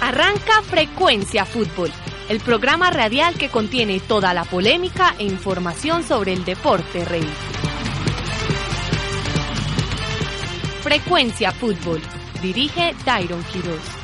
Arranca Frecuencia Fútbol, el programa radial que contiene toda la polémica e información sobre el deporte rey. Frecuencia Fútbol. Dirige Tyron Quiroz.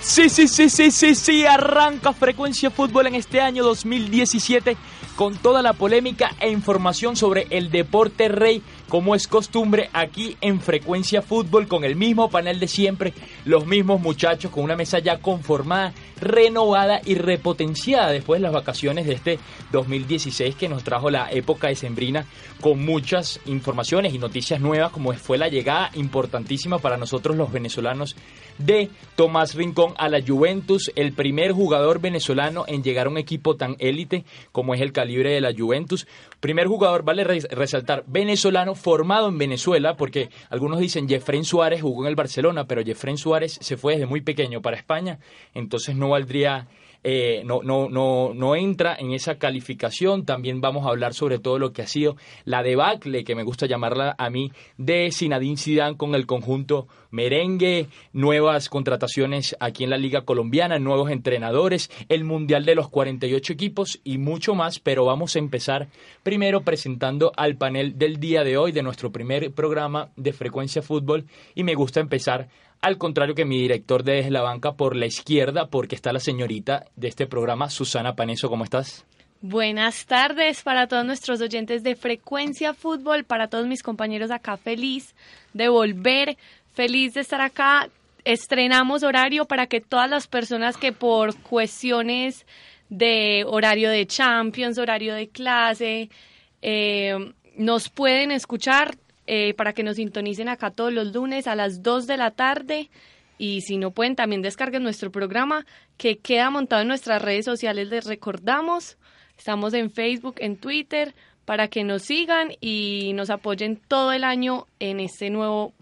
Sí, sí, sí, sí, sí, sí, arranca Frecuencia Fútbol en este año 2017 con toda la polémica e información sobre el deporte rey, como es costumbre aquí en Frecuencia Fútbol, con el mismo panel de siempre, los mismos muchachos, con una mesa ya conformada, renovada y repotenciada después de las vacaciones de este 2016 que nos trajo la época de Sembrina con muchas informaciones y noticias nuevas, como fue la llegada importantísima para nosotros los venezolanos de Tomás Rincón a la Juventus, el primer jugador venezolano en llegar a un equipo tan élite como es el calibre de la Juventus. Primer jugador, vale resaltar, venezolano formado en Venezuela, porque algunos dicen Jeffrey Suárez jugó en el Barcelona, pero Jeffrey Suárez se fue desde muy pequeño para España, entonces no valdría eh, no, no, no, no entra en esa calificación. También vamos a hablar sobre todo lo que ha sido la debacle, que me gusta llamarla a mí, de Zinedine Zidane con el conjunto merengue, nuevas contrataciones aquí en la Liga Colombiana, nuevos entrenadores, el Mundial de los 48 equipos y mucho más, pero vamos a empezar primero presentando al panel del día de hoy de nuestro primer programa de Frecuencia Fútbol y me gusta empezar al contrario que mi director de la Banca por la izquierda, porque está la señorita de este programa, Susana Paneso, ¿cómo estás? Buenas tardes para todos nuestros oyentes de Frecuencia Fútbol, para todos mis compañeros acá, feliz de volver, feliz de estar acá. Estrenamos horario para que todas las personas que por cuestiones de horario de Champions, horario de clase, eh, nos pueden escuchar eh, para que nos sintonicen acá todos los lunes a las 2 de la tarde. Y si no pueden, también descarguen nuestro programa que queda montado en nuestras redes sociales. Les recordamos, estamos en Facebook, en Twitter, para que nos sigan y nos apoyen todo el año en este nuevo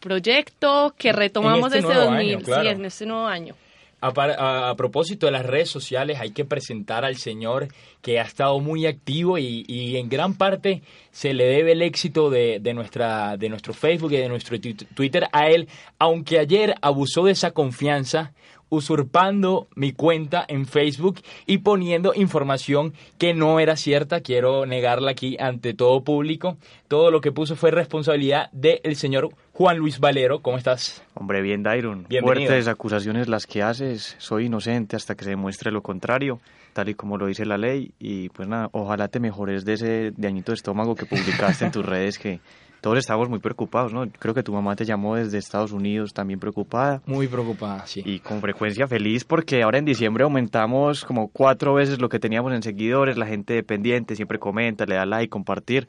proyecto que retomamos este, 2000, sí, en este nuevo año. A, propósito de las redes sociales, hay que presentar al señor que ha estado muy activo y, en gran parte se le debe el éxito de, nuestra, de nuestro Facebook y de nuestro Twitter a él, aunque ayer abusó de esa confianza usurpando mi cuenta en Facebook y poniendo información que no era cierta. Quiero negarla aquí ante todo público. Todo lo que puso fue responsabilidad del señor Juan Luis Valero. ¿Cómo estás? Hombre, bien, Dairon. Fuertes acusaciones las que haces. Soy inocente hasta que se demuestre lo contrario, tal y como lo dice la ley. Y pues nada, ojalá te mejores de ese dañito de estómago que publicaste en tus redes que todos estamos muy preocupados, ¿no? Creo que tu mamá te llamó desde Estados Unidos también preocupada. Muy preocupada, sí. Y con frecuencia feliz porque ahora en diciembre aumentamos como cuatro veces lo que teníamos en seguidores, la gente dependiente siempre comenta, le da like, compartir.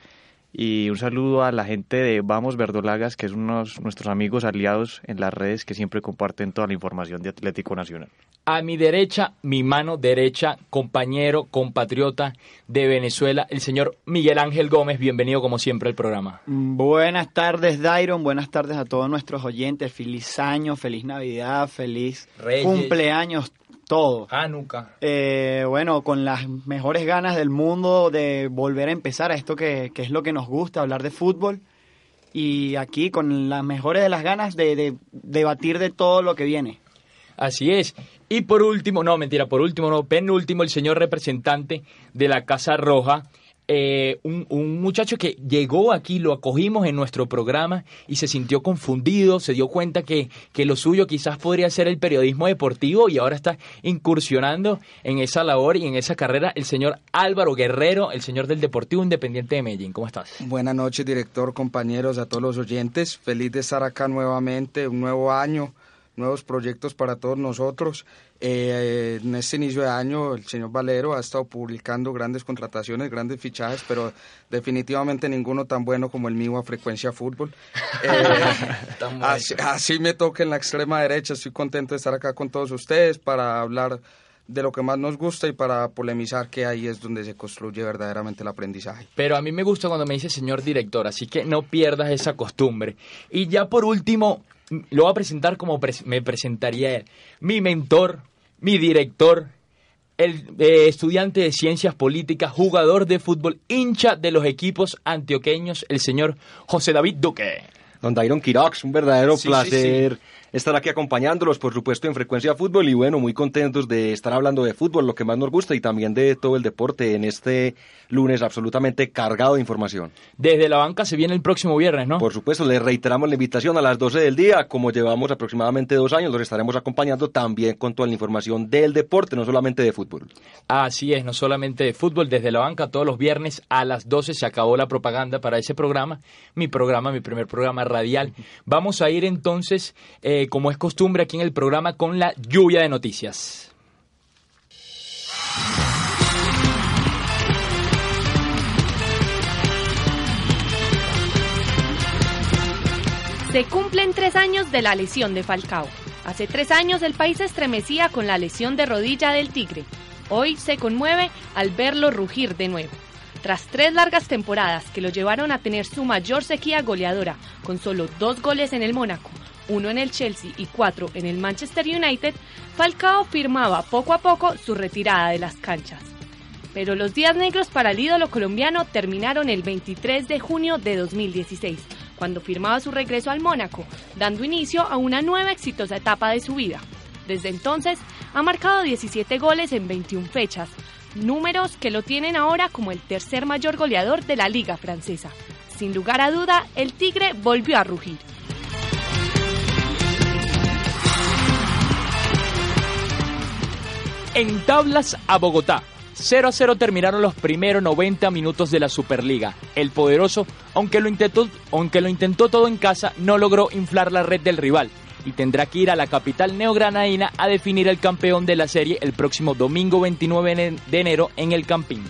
Y un saludo a la gente de Vamos Verdolagas, que es unos nuestros amigos aliados en las redes que siempre comparten toda la información de Atlético Nacional. A mi derecha, mi mano derecha, compañero, compatriota de Venezuela, el señor Miguel Ángel Gómez. Bienvenido como siempre al programa. Buenas tardes, Dairon. Buenas tardes a todos nuestros oyentes. Feliz año, feliz Navidad, feliz cumpleaños todo. Ah, nunca. Eh, bueno, con las mejores ganas del mundo de volver a empezar a esto que, es lo que nos gusta, hablar de fútbol. Y aquí con las mejores de las ganas de, debatir de todo lo que viene. Así es. Y por último, no, mentira, por último, no, penúltimo, el señor representante de la Casa Roja, eh, un, muchacho que llegó aquí, lo acogimos en nuestro programa y se sintió confundido, se dio cuenta que, que, lo suyo quizás podría ser el periodismo deportivo y ahora está incursionando en esa labor y en esa carrera el señor Álvaro Guerrero, el señor del Deportivo Independiente de Medellín. ¿Cómo estás? Buenas noches, director, compañeros, a todos los oyentes. Feliz de estar acá nuevamente, un nuevo año nuevos proyectos para todos nosotros. Eh, en este inicio de año el señor Valero ha estado publicando grandes contrataciones, grandes fichajes, pero definitivamente ninguno tan bueno como el mío a frecuencia fútbol. Eh, así, así me toca en la extrema derecha, estoy contento de estar acá con todos ustedes para hablar de lo que más nos gusta y para polemizar que ahí es donde se construye verdaderamente el aprendizaje. Pero a mí me gusta cuando me dice señor director, así que no pierdas esa costumbre. Y ya por último, lo voy a presentar como me presentaría él. Mi mentor, mi director, el eh, estudiante de ciencias políticas, jugador de fútbol, hincha de los equipos antioqueños, el señor José David Duque. Don Dairon Quirox, un verdadero placer estar aquí acompañándolos, por supuesto, en Frecuencia Fútbol y bueno, muy contentos de estar hablando de fútbol, lo que más nos gusta y también de todo el deporte en este lunes absolutamente cargado de información. Desde la banca se viene el próximo viernes, ¿no? Por supuesto, les reiteramos la invitación a las 12 del día, como llevamos aproximadamente dos años, los estaremos acompañando también con toda la información del deporte, no solamente de fútbol. Así es, no solamente de fútbol, desde la banca todos los viernes a las 12 se acabó la propaganda para ese programa, mi programa, mi primer programa radial. Vamos a ir entonces... Eh, como es costumbre aquí en el programa, con la lluvia de noticias. Se cumplen tres años de la lesión de Falcao. Hace tres años el país se estremecía con la lesión de rodilla del Tigre. Hoy se conmueve al verlo rugir de nuevo. Tras tres largas temporadas que lo llevaron a tener su mayor sequía goleadora, con solo dos goles en el Mónaco, uno en el Chelsea y cuatro en el Manchester United, Falcao firmaba poco a poco su retirada de las canchas. Pero los días negros para el ídolo colombiano terminaron el 23 de junio de 2016, cuando firmaba su regreso al Mónaco, dando inicio a una nueva exitosa etapa de su vida. Desde entonces ha marcado 17 goles en 21 fechas, números que lo tienen ahora como el tercer mayor goleador de la liga francesa. Sin lugar a duda, el Tigre volvió a rugir. En tablas a Bogotá. 0 a 0 terminaron los primeros 90 minutos de la Superliga. El poderoso, aunque lo, intentó, aunque lo intentó todo en casa, no logró inflar la red del rival y tendrá que ir a la capital neogranadina a definir el campeón de la serie el próximo domingo 29 de enero en el Campín.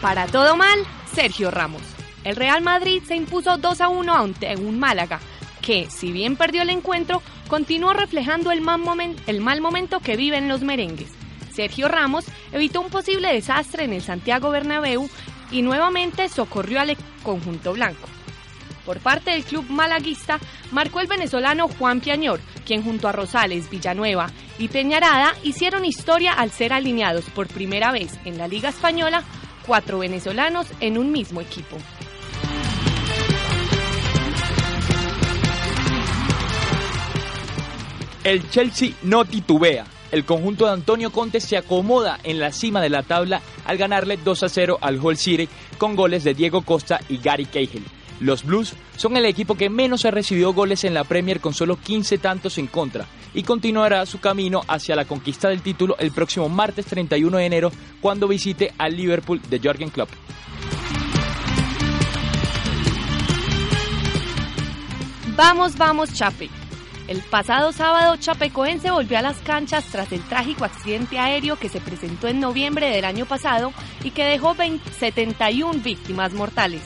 Para todo mal, Sergio Ramos. El Real Madrid se impuso 2 a 1 ante un Málaga que, si bien perdió el encuentro, continuó reflejando el mal, momento que viven los merengues. Sergio Ramos evitó un posible desastre en el Santiago Bernabéu y nuevamente socorrió al conjunto blanco. Por parte del club malaguista, marcó el venezolano Juan Piañor, quien junto a Rosales, Villanueva y Peñarada hicieron historia al ser alineados por primera vez en la Liga Española cuatro venezolanos en un mismo equipo. El Chelsea no titubea. El conjunto de Antonio Conte se acomoda en la cima de la tabla al ganarle 2 a 0 al Hull City con goles de Diego Costa y Gary Cahill. Los Blues son el equipo que menos ha recibido goles en la Premier con solo 15 tantos en contra y continuará su camino hacia la conquista del título el próximo martes 31 de enero cuando visite al Liverpool de Jürgen Klopp. Vamos, vamos, Chape. El pasado sábado, Chapecoense volvió a las canchas tras el trágico accidente aéreo que se presentó en noviembre del año pasado y que dejó 71 víctimas mortales.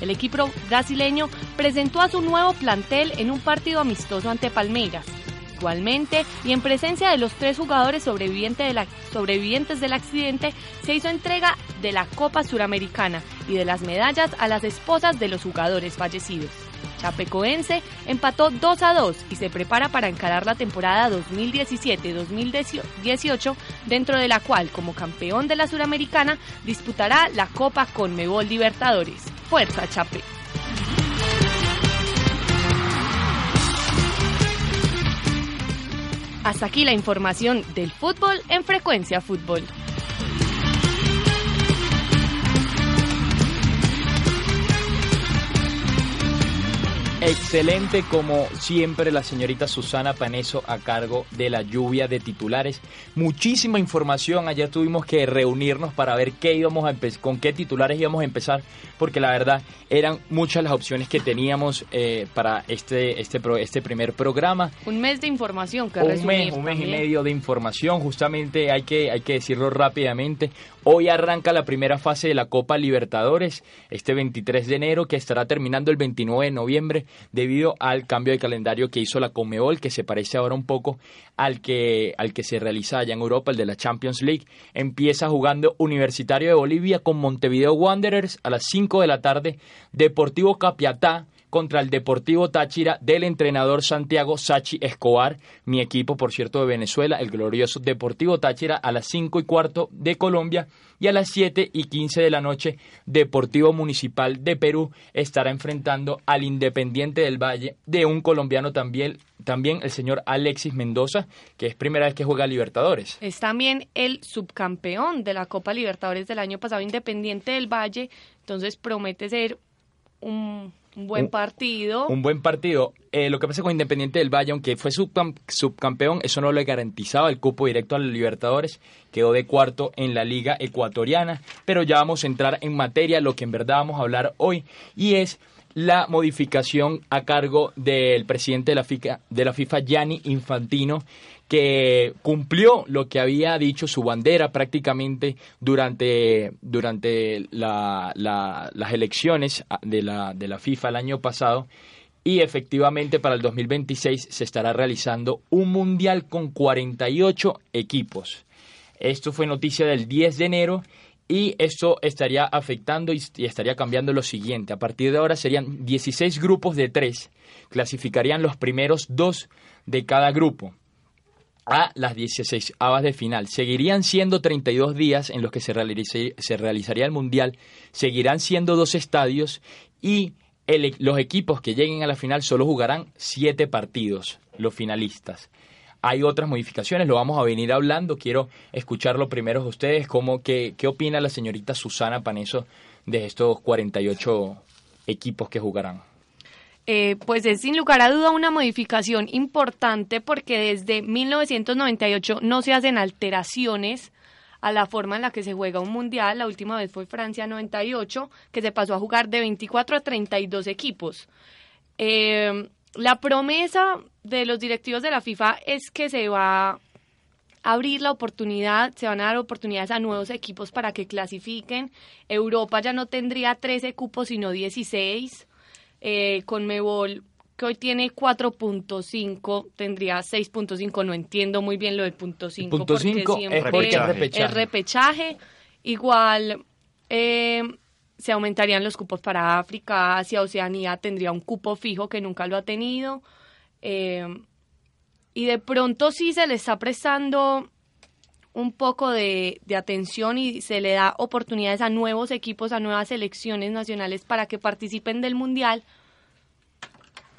El equipo brasileño presentó a su nuevo plantel en un partido amistoso ante Palmeiras. Igualmente, y en presencia de los tres jugadores sobrevivientes, del accidente, se hizo entrega de la Copa Suramericana y de las medallas a las esposas de los jugadores fallecidos. Chapecoense empató 2 a 2 y se prepara para encarar la temporada 2017-2018, dentro de la cual, como campeón de la Suramericana, disputará la Copa Conmebol Libertadores. Fuerza, Chape. Hasta aquí la información del fútbol en Frecuencia Fútbol. Excelente como siempre la señorita Susana Paneso a cargo de la lluvia de titulares. Muchísima información. Ayer tuvimos que reunirnos para ver qué íbamos a con qué titulares íbamos a empezar, porque la verdad eran muchas las opciones que teníamos eh, para este, este, este primer programa. Un mes de información que Un mes, un mes y medio de información. Justamente hay que, hay que decirlo rápidamente. Hoy arranca la primera fase de la Copa Libertadores, este 23 de enero, que estará terminando el 29 de noviembre debido al cambio de calendario que hizo la Comebol, que se parece ahora un poco al que, al que se realiza allá en Europa, el de la Champions League. Empieza jugando Universitario de Bolivia con Montevideo Wanderers a las 5 de la tarde, Deportivo Capiatá contra el Deportivo Táchira del entrenador Santiago Sachi Escobar, mi equipo, por cierto, de Venezuela, el glorioso Deportivo Táchira a las 5 y cuarto de Colombia y a las 7 y 15 de la noche Deportivo Municipal de Perú estará enfrentando al Independiente del Valle de un colombiano también, también el señor Alexis Mendoza, que es primera vez que juega Libertadores. Es también el subcampeón de la Copa Libertadores del año pasado, Independiente del Valle, entonces promete ser un un buen partido. Un, buen partido. Eh, lo que pasa con Independiente del Valle, aunque fue subcampeón, eso no le garantizaba el cupo directo a los Libertadores. Quedó de cuarto en la Liga Ecuatoriana. Pero ya vamos a entrar en materia, lo que en verdad vamos a hablar hoy, y es la modificación a cargo del presidente de la FIFA, de la FIFA Gianni Infantino, que cumplió lo que había dicho su bandera prácticamente durante, durante las elecciones de la, de la FIFA el año pasado. Y efectivamente para el 2026 se estará realizando un mundial con 48 equipos. Esto fue noticia del 10 de enero y esto estaría afectando y, estaría cambiando lo siguiente. A partir de ahora serían 16 grupos de tres. Clasificarían los primeros dos de cada grupo a las 16 avas de final. Seguirían siendo 32 días en los que se, realizaría el Mundial, seguirán siendo dos estadios y e, los equipos que lleguen a la final solo jugarán siete partidos, los finalistas. Hay otras modificaciones, lo vamos a venir hablando. Quiero escucharlo primero de ustedes. Cómo, qué, ¿Qué opina la señorita Susana Paneso de estos 48 equipos que jugarán? Eh, pues es sin lugar a duda una modificación importante porque desde 1998 no se hacen alteraciones a la forma en la que se juega un mundial. La última vez fue Francia 98, que se pasó a jugar de 24 a 32 equipos. Eh, la promesa de los directivos de la FIFA es que se va a abrir la oportunidad, se van a dar oportunidades a nuevos equipos para que clasifiquen. Europa ya no tendría 13 cupos, sino 16 eh, con Mebol que hoy tiene 4.5, tendría 6.5, no entiendo muy bien lo del punto 5, punto porque siempre es, repechaje. es repechaje. Igual eh, se aumentarían los cupos para África, Asia, Oceanía tendría un cupo fijo que nunca lo ha tenido. Eh, y de pronto sí se le está prestando un poco de, de, atención y se le da oportunidades a nuevos equipos, a nuevas selecciones nacionales para que participen del Mundial,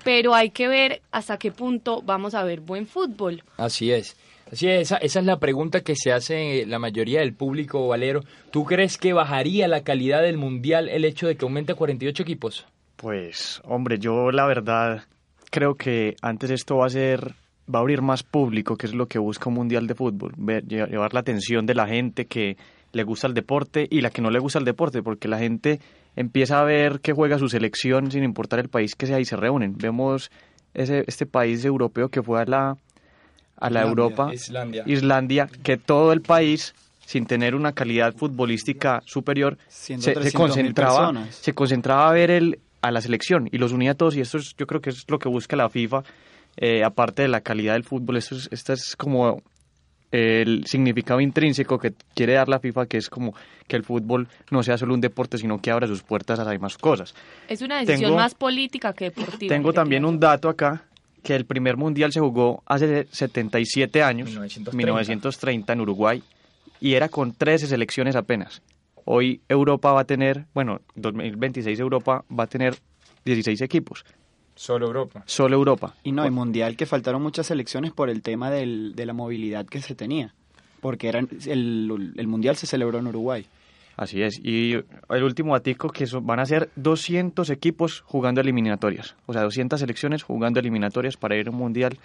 pero hay que ver hasta qué punto vamos a ver buen fútbol. Así es. Así es, esa, esa es la pregunta que se hace la mayoría del público, Valero. ¿Tú crees que bajaría la calidad del Mundial el hecho de que aumente a 48 equipos? Pues, hombre, yo la verdad creo que antes esto va a ser va a abrir más público, que es lo que busca un mundial de fútbol, llevar la atención de la gente que le gusta el deporte y la que no le gusta el deporte, porque la gente empieza a ver que juega su selección sin importar el país que sea y se reúnen. Vemos ese, este país europeo que fue a la, a la Europa, Islandia. Islandia, que todo el país sin tener una calidad futbolística superior, se, se, concentraba, se concentraba a ver el, a la selección y los unía a todos y esto es, yo creo que es lo que busca la FIFA eh, aparte de la calidad del fútbol, esto es, esto es como el significado intrínseco que quiere dar la FIFA, que es como que el fútbol no sea solo un deporte, sino que abra sus puertas a más cosas. Es una decisión más política que deportiva. Tengo también un dato acá, que el primer mundial se jugó hace 77 años, 1930. 1930 en Uruguay, y era con 13 selecciones apenas. Hoy Europa va a tener, bueno, 2026 Europa va a tener 16 equipos. Solo Europa. Solo Europa. Y no, el Mundial que faltaron muchas selecciones por el tema del, de la movilidad que se tenía. Porque era, el, el Mundial se celebró en Uruguay. Así es. Y el último atico que van a ser 200 equipos jugando eliminatorias. O sea, 200 selecciones jugando eliminatorias para ir a un mundial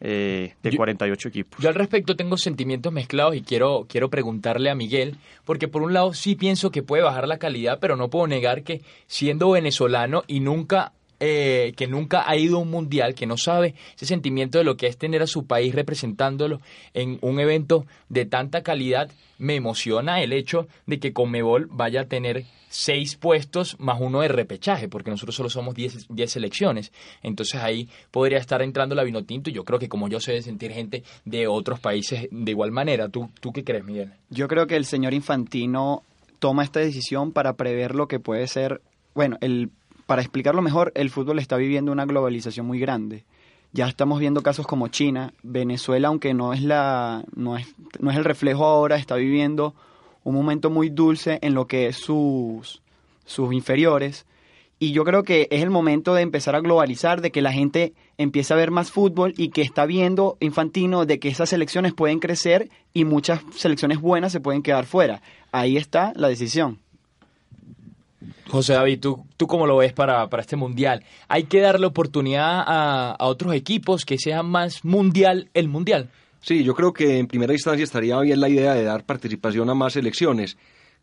eh, de 48 equipos. Yo al respecto tengo sentimientos mezclados y quiero, quiero preguntarle a Miguel, porque por un lado sí pienso que puede bajar la calidad, pero no puedo negar que siendo venezolano y nunca eh, que nunca ha ido a un mundial, que no sabe ese sentimiento de lo que es tener a su país representándolo en un evento de tanta calidad, me emociona el hecho de que Comebol vaya a tener seis puestos más uno de repechaje, porque nosotros solo somos diez, selecciones. Entonces ahí podría estar entrando la Vinotinto y yo creo que como yo se debe sentir gente de otros países de igual manera. ¿Tú, ¿Tú qué crees, Miguel? Yo creo que el señor Infantino toma esta decisión para prever lo que puede ser, bueno, el para explicarlo mejor, el fútbol está viviendo una globalización muy grande. Ya estamos viendo casos como China, Venezuela, aunque no es la no es, no es el reflejo ahora, está viviendo un momento muy dulce en lo que es sus sus inferiores. Y yo creo que es el momento de empezar a globalizar, de que la gente empiece a ver más fútbol y que está viendo Infantino de que esas selecciones pueden crecer y muchas selecciones buenas se pueden quedar fuera. Ahí está la decisión. José David, ¿tú, tú cómo lo ves para, para este mundial? ¿Hay que darle oportunidad a, a otros equipos que sean más mundial el mundial? Sí, yo creo que en primera instancia estaría bien la idea de dar participación a más selecciones.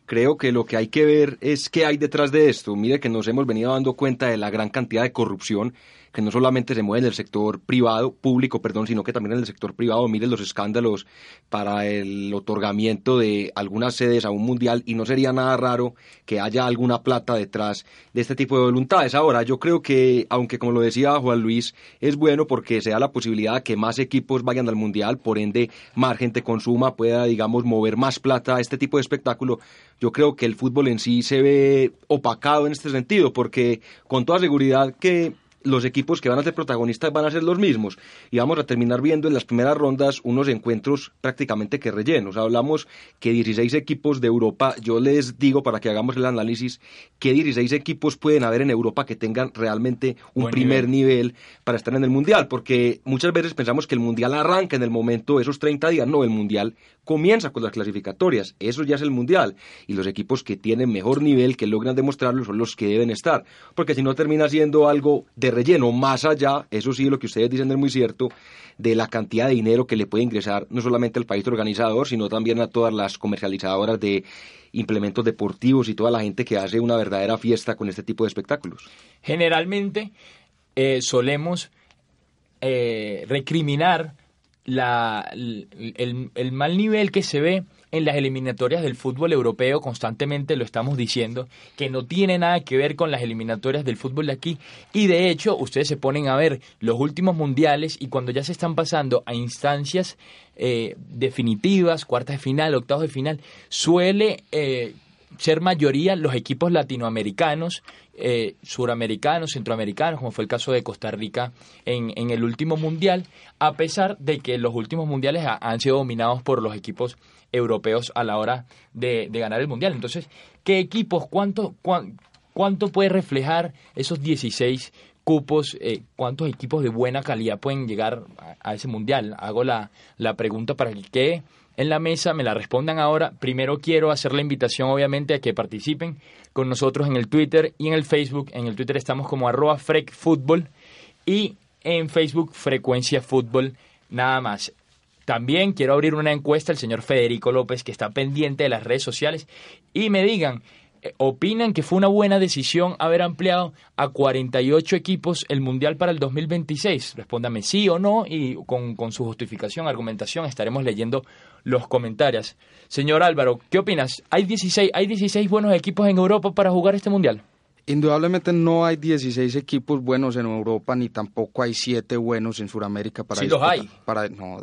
Creo que lo que hay que ver es qué hay detrás de esto. Mire que nos hemos venido dando cuenta de la gran cantidad de corrupción que no solamente se mueve en el sector privado, público, perdón, sino que también en el sector privado. Miren los escándalos para el otorgamiento de algunas sedes a un mundial y no sería nada raro que haya alguna plata detrás de este tipo de voluntades. Ahora, yo creo que, aunque como lo decía Juan Luis, es bueno porque se da la posibilidad de que más equipos vayan al mundial, por ende más gente consuma, pueda, digamos, mover más plata a este tipo de espectáculo. Yo creo que el fútbol en sí se ve opacado en este sentido, porque con toda seguridad que los equipos que van a ser protagonistas van a ser los mismos. Y vamos a terminar viendo en las primeras rondas unos encuentros prácticamente que rellenos. Hablamos que 16 equipos de Europa, yo les digo para que hagamos el análisis, que 16 equipos pueden haber en Europa que tengan realmente un primer nivel. para estar en el Mundial, porque muchas veces pensamos que el Mundial arranca en el momento esos 30 días, no, el Mundial comienza con las clasificatorias, eso ya es el Mundial. Y los equipos que tienen mejor nivel, que logran demostrarlo, son los que deben estar, porque si no termina siendo algo de relleno, más allá, eso sí, lo que ustedes dicen es muy cierto, de la cantidad de dinero que le puede ingresar no solamente al país organizador, sino también a todas las comercializadoras de implementos deportivos y toda la gente que hace una verdadera fiesta con este tipo de espectáculos. Generalmente eh, solemos eh, recriminar la, el, mal nivel que se ve en las eliminatorias del fútbol europeo, constantemente lo estamos diciendo, que no tiene nada que ver con las eliminatorias del fútbol de aquí. Y de hecho, ustedes se ponen a ver los últimos mundiales y cuando ya se están pasando a instancias eh, definitivas, cuartas de final, octavos de final, suele eh, ser mayoría los equipos latinoamericanos, eh, suramericanos, centroamericanos, como fue el caso de Costa Rica en, en, el último mundial, a pesar de que los últimos mundiales han sido dominados por los equipos europeos a la hora de, ganar el mundial. Entonces, ¿qué equipos, cuánto, cuánto puede reflejar esos 16 cupos, eh, cuántos equipos de buena calidad pueden llegar a, ese mundial? Hago la, pregunta para que en la mesa, me la respondan ahora. Primero quiero hacer la invitación, obviamente, a que participen con nosotros en el Twitter y en el Facebook. En el Twitter estamos como arroba frecfútbol y en Facebook Frecuencia Fútbol, nada más. También quiero abrir una encuesta al señor Federico López, que está pendiente de las redes sociales, y me digan eh, opinan que fue una buena decisión haber ampliado a 48 equipos el Mundial para el 2026. Respóndame sí o no y con, su justificación, argumentación, estaremos leyendo los comentarios. Señor Álvaro, ¿qué opinas? ¿Hay 16, ¿Hay 16 buenos equipos en Europa para jugar este Mundial? Indudablemente no hay 16 equipos buenos en Europa, ni tampoco hay 7 buenos en Sudamérica para sí los hay. Para, no,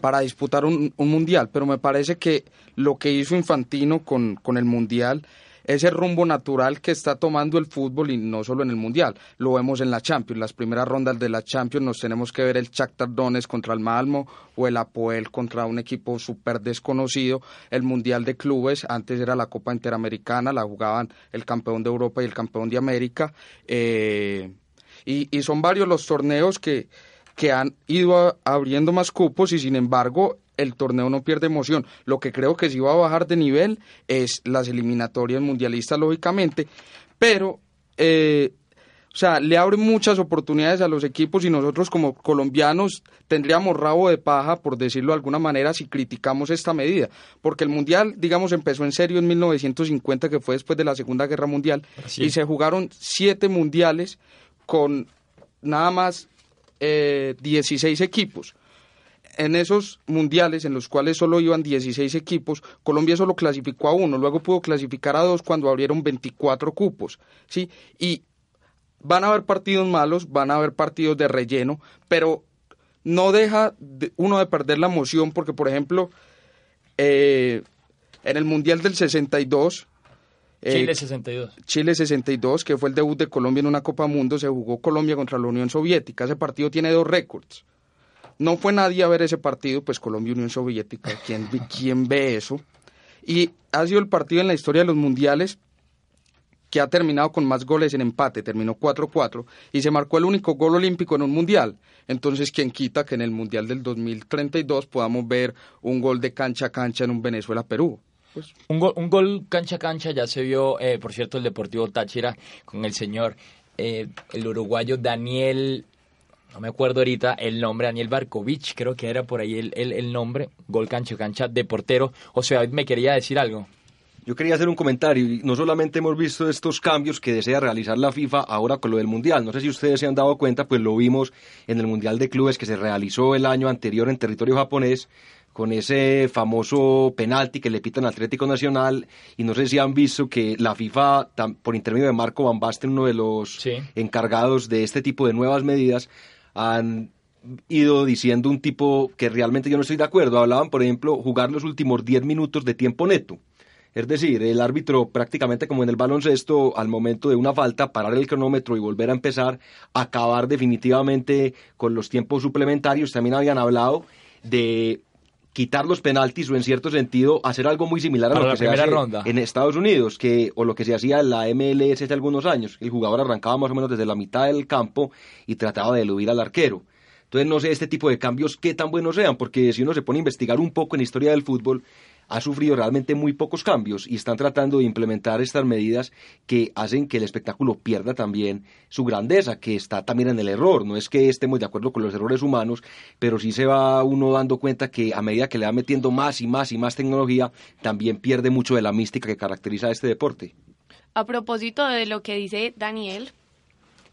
para disputar un, un, mundial. Pero me parece que lo que hizo Infantino con, con el mundial ese rumbo natural que está tomando el fútbol y no solo en el Mundial. Lo vemos en la Champions. Las primeras rondas de la Champions nos tenemos que ver el Shakhtar Donetsk contra el Malmo o el Apoel contra un equipo súper desconocido. El Mundial de Clubes, antes era la Copa Interamericana, la jugaban el campeón de Europa y el campeón de América. Eh, y, y son varios los torneos que que han ido abriendo más cupos y sin embargo el torneo no pierde emoción. Lo que creo que sí va a bajar de nivel es las eliminatorias mundialistas, lógicamente, pero eh, o sea, le abre muchas oportunidades a los equipos y nosotros como colombianos tendríamos rabo de paja, por decirlo de alguna manera, si criticamos esta medida. Porque el Mundial, digamos, empezó en serio en 1950, que fue después de la Segunda Guerra Mundial, y se jugaron siete mundiales con nada más eh, 16 equipos. En esos mundiales, en los cuales solo iban 16 equipos, Colombia solo clasificó a uno, luego pudo clasificar a dos cuando abrieron 24 cupos. ¿sí? Y van a haber partidos malos, van a haber partidos de relleno, pero no deja uno de perder la emoción porque, por ejemplo, eh, en el Mundial del 62... Eh, Chile 62. Chile 62, que fue el debut de Colombia en una Copa Mundo, se jugó Colombia contra la Unión Soviética. Ese partido tiene dos récords. No fue nadie a ver ese partido, pues Colombia-Unión Soviética, ¿quién, ¿quién ve eso? Y ha sido el partido en la historia de los mundiales que ha terminado con más goles en empate, terminó 4-4 y se marcó el único gol olímpico en un mundial. Entonces, ¿quién quita que en el mundial del 2032 podamos ver un gol de cancha a cancha en un Venezuela-Perú? Pues... Un, gol, un gol cancha a cancha ya se vio, eh, por cierto, el Deportivo Táchira con el señor, eh, el uruguayo Daniel no me acuerdo ahorita el nombre, Daniel Barkovich, creo que era por ahí el, el, el nombre, gol cancha cancha de portero. O sea, me quería decir algo. Yo quería hacer un comentario. No solamente hemos visto estos cambios que desea realizar la FIFA ahora con lo del Mundial. No sé si ustedes se han dado cuenta, pues lo vimos en el Mundial de Clubes que se realizó el año anterior en territorio japonés con ese famoso penalti que le pitan Atlético Nacional y no sé si han visto que la FIFA por intermedio de Marco Van Basten, uno de los encargados de este tipo de nuevas medidas, han ido diciendo un tipo que realmente yo no estoy de acuerdo. Hablaban, por ejemplo, jugar los últimos 10 minutos de tiempo neto. Es decir, el árbitro prácticamente como en el baloncesto, al momento de una falta, parar el cronómetro y volver a empezar, acabar definitivamente con los tiempos suplementarios. También habían hablado de quitar los penaltis o en cierto sentido hacer algo muy similar a lo que se hace en Estados Unidos que o lo que se hacía en la MLS hace algunos años. El jugador arrancaba más o menos desde la mitad del campo y trataba de eludir al arquero. Entonces no sé este tipo de cambios qué tan buenos sean porque si uno se pone a investigar un poco en la historia del fútbol ha sufrido realmente muy pocos cambios y están tratando de implementar estas medidas que hacen que el espectáculo pierda también su grandeza, que está también en el error. No es que estemos de acuerdo con los errores humanos, pero sí se va uno dando cuenta que a medida que le va metiendo más y más y más tecnología, también pierde mucho de la mística que caracteriza a este deporte. A propósito de lo que dice Daniel,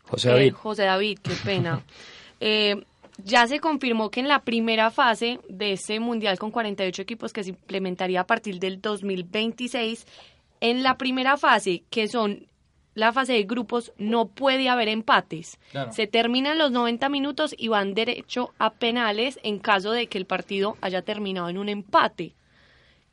José David, eh, José David qué pena. eh, ya se confirmó que en la primera fase de este mundial con 48 equipos que se implementaría a partir del 2026, en la primera fase, que son la fase de grupos, no puede haber empates. Se terminan los 90 minutos y van derecho a penales en caso de que el partido haya terminado en un empate.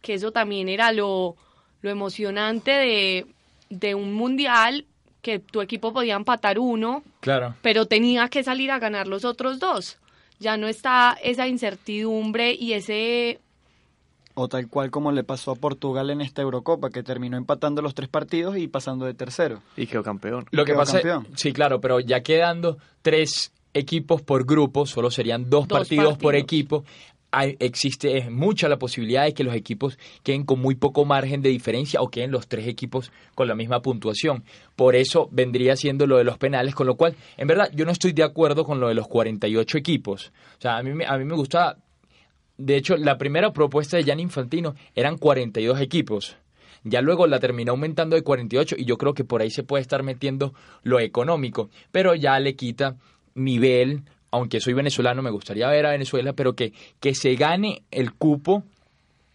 Que eso también era lo, lo emocionante de, de un mundial que tu equipo podía empatar uno, claro. pero tenía que salir a ganar los otros dos. Ya no está esa incertidumbre y ese... O tal cual como le pasó a Portugal en esta Eurocopa, que terminó empatando los tres partidos y pasando de tercero. Y quedó campeón. Lo que pasa, sí, claro, pero ya quedando tres equipos por grupo, solo serían dos, partidos, por equipo existe mucha la posibilidad de que los equipos queden con muy poco margen de diferencia o queden los tres equipos con la misma puntuación. Por eso vendría siendo lo de los penales, con lo cual, en verdad, yo no estoy de acuerdo con lo de los 48 equipos. O sea, a mí, a mí me gusta, de hecho, la primera propuesta de Jan Infantino eran 42 equipos. Ya luego la terminó aumentando de 48 y yo creo que por ahí se puede estar metiendo lo económico, pero ya le quita nivel aunque soy venezolano, me gustaría ver a Venezuela, pero que, que se gane el cupo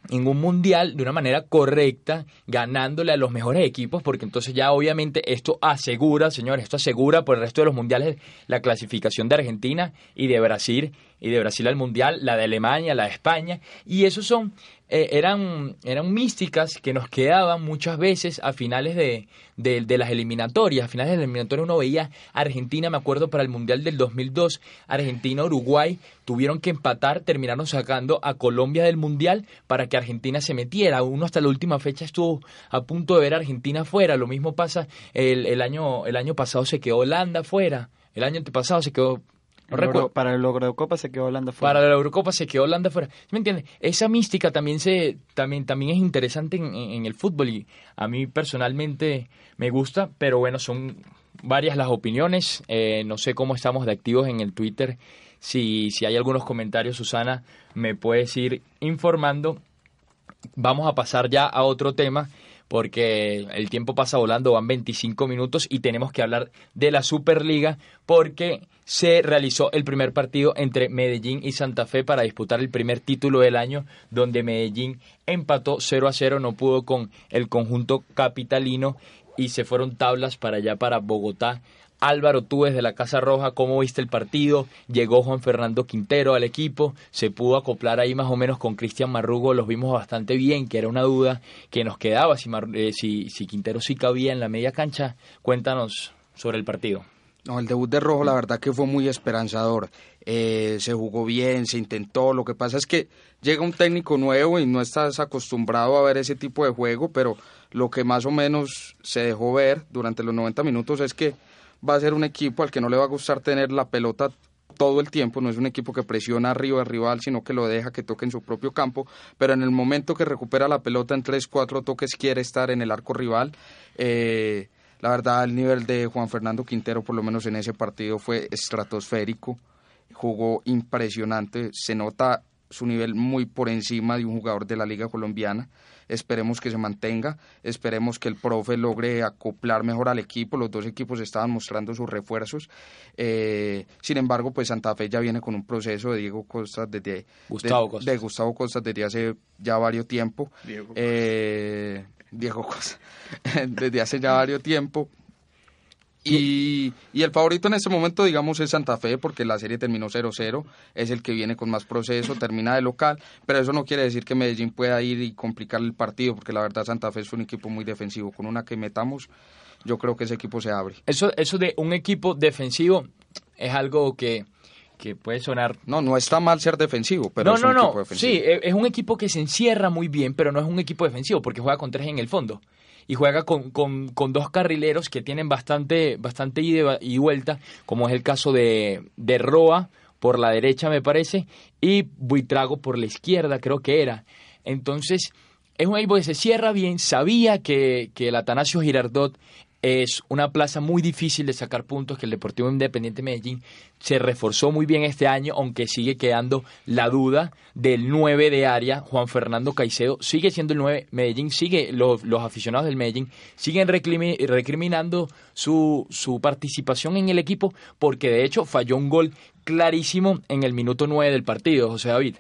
en un mundial de una manera correcta, ganándole a los mejores equipos, porque entonces ya obviamente esto asegura, señores, esto asegura por el resto de los mundiales la clasificación de Argentina y de Brasil, y de Brasil al mundial, la de Alemania, la de España, y esos son eh, eran, eran místicas que nos quedaban muchas veces a finales de, de, las eliminatorias. A finales de las eliminatorias uno veía Argentina, me acuerdo, para el Mundial del 2002, Argentina-Uruguay tuvieron que empatar, terminaron sacando a Colombia del Mundial para que Argentina se metiera. Uno hasta la última fecha estuvo a punto de ver a Argentina fuera. Lo mismo pasa el, el, año, el año pasado se quedó Holanda fuera. El año pasado se quedó para la Eurocopa se quedó Holanda fuera. Para la Eurocopa se quedó Holanda fuera. ¿Me entiendes? Esa mística también se también también es interesante en, el fútbol y a mí personalmente me gusta, pero bueno, son varias las opiniones. Eh, no sé cómo estamos de activos en el Twitter. Si, si hay algunos comentarios, Susana, me puedes ir informando. Vamos a pasar ya a otro tema porque el tiempo pasa volando, van 25 minutos y tenemos que hablar de la Superliga porque se realizó el primer partido entre Medellín y Santa Fe para disputar el primer título del año, donde Medellín empató 0 a 0, no pudo con el conjunto capitalino y se fueron tablas para allá, para Bogotá, Álvaro, tú desde la Casa Roja, ¿cómo viste el partido? Llegó Juan Fernando Quintero al equipo, se pudo acoplar ahí más o menos con Cristian Marrugo, los vimos bastante bien, que era una duda que nos quedaba si, eh, si, si Quintero sí cabía en la media cancha. Cuéntanos sobre el partido. No, el debut de Rojo la verdad que fue muy esperanzador. Eh, se jugó bien, se intentó. Lo que pasa es que llega un técnico nuevo y no estás acostumbrado a ver ese tipo de juego, pero lo que más o menos se dejó ver durante los 90 minutos es que va a ser un equipo al que no le va a gustar tener la pelota todo el tiempo, no es un equipo que presiona arriba al rival, sino que lo deja que toque en su propio campo, pero en el momento que recupera la pelota en tres, cuatro toques quiere estar en el arco rival. Eh, la verdad, el nivel de Juan Fernando Quintero, por lo menos en ese partido, fue estratosférico, jugó impresionante, se nota su nivel muy por encima de un jugador de la Liga Colombiana esperemos que se mantenga, esperemos que el profe logre acoplar mejor al equipo, los dos equipos estaban mostrando sus refuerzos, eh, sin embargo, pues Santa Fe ya viene con un proceso de Diego Costa desde Gustavo de, Gustavo Costa desde hace ya varios tiempo, Diego, eh, Diego Costa, desde hace ya varios tiempo, y, y, el favorito en este momento, digamos, es Santa Fe, porque la serie terminó 0-0, es el que viene con más proceso, termina de local, pero eso no quiere decir que Medellín pueda ir y complicar el partido, porque la verdad Santa Fe es un equipo muy defensivo. Con una que metamos, yo creo que ese equipo se abre. Eso, eso de un equipo defensivo es algo que, que puede sonar... No, no está mal ser defensivo, pero no, es un no, equipo defensivo. Sí, es un equipo que se encierra muy bien, pero no es un equipo defensivo, porque juega con tres en el fondo y juega con, con, con, dos carrileros que tienen bastante, bastante ida y vuelta, como es el caso de, de Roa por la derecha, me parece, y Buitrago por la izquierda, creo que era. Entonces, es un equipo que se cierra bien, sabía que, que el Atanasio Girardot es una plaza muy difícil de sacar puntos que el Deportivo Independiente Medellín se reforzó muy bien este año, aunque sigue quedando la duda del 9 de área, Juan Fernando Caicedo sigue siendo el 9, Medellín sigue, los, los aficionados del Medellín siguen recriminando su, su participación en el equipo porque de hecho falló un gol clarísimo en el minuto 9 del partido, José David.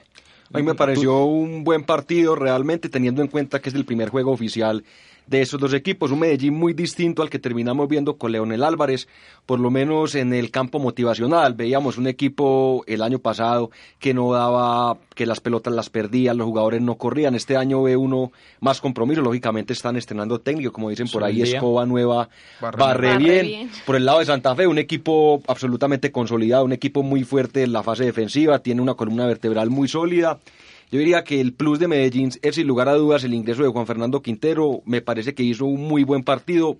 A mí me pareció un buen partido realmente teniendo en cuenta que es el primer juego oficial de esos dos equipos. Un Medellín muy distinto al que terminamos viendo con Leonel Álvarez, por lo menos en el campo motivacional. Veíamos un equipo el año pasado que no daba, que las pelotas las perdían, los jugadores no corrían. Este año ve uno más compromiso. Lógicamente están estrenando técnico, como dicen por ahí, Escoba Nueva, barre, bien. Por el lado de Santa Fe, un equipo absolutamente consolidado, un equipo muy fuerte en la fase defensiva, tiene una columna vertebral muy sólida. Yo diría que el plus de Medellín es sin lugar a dudas el ingreso de Juan Fernando Quintero. Me parece que hizo un muy buen partido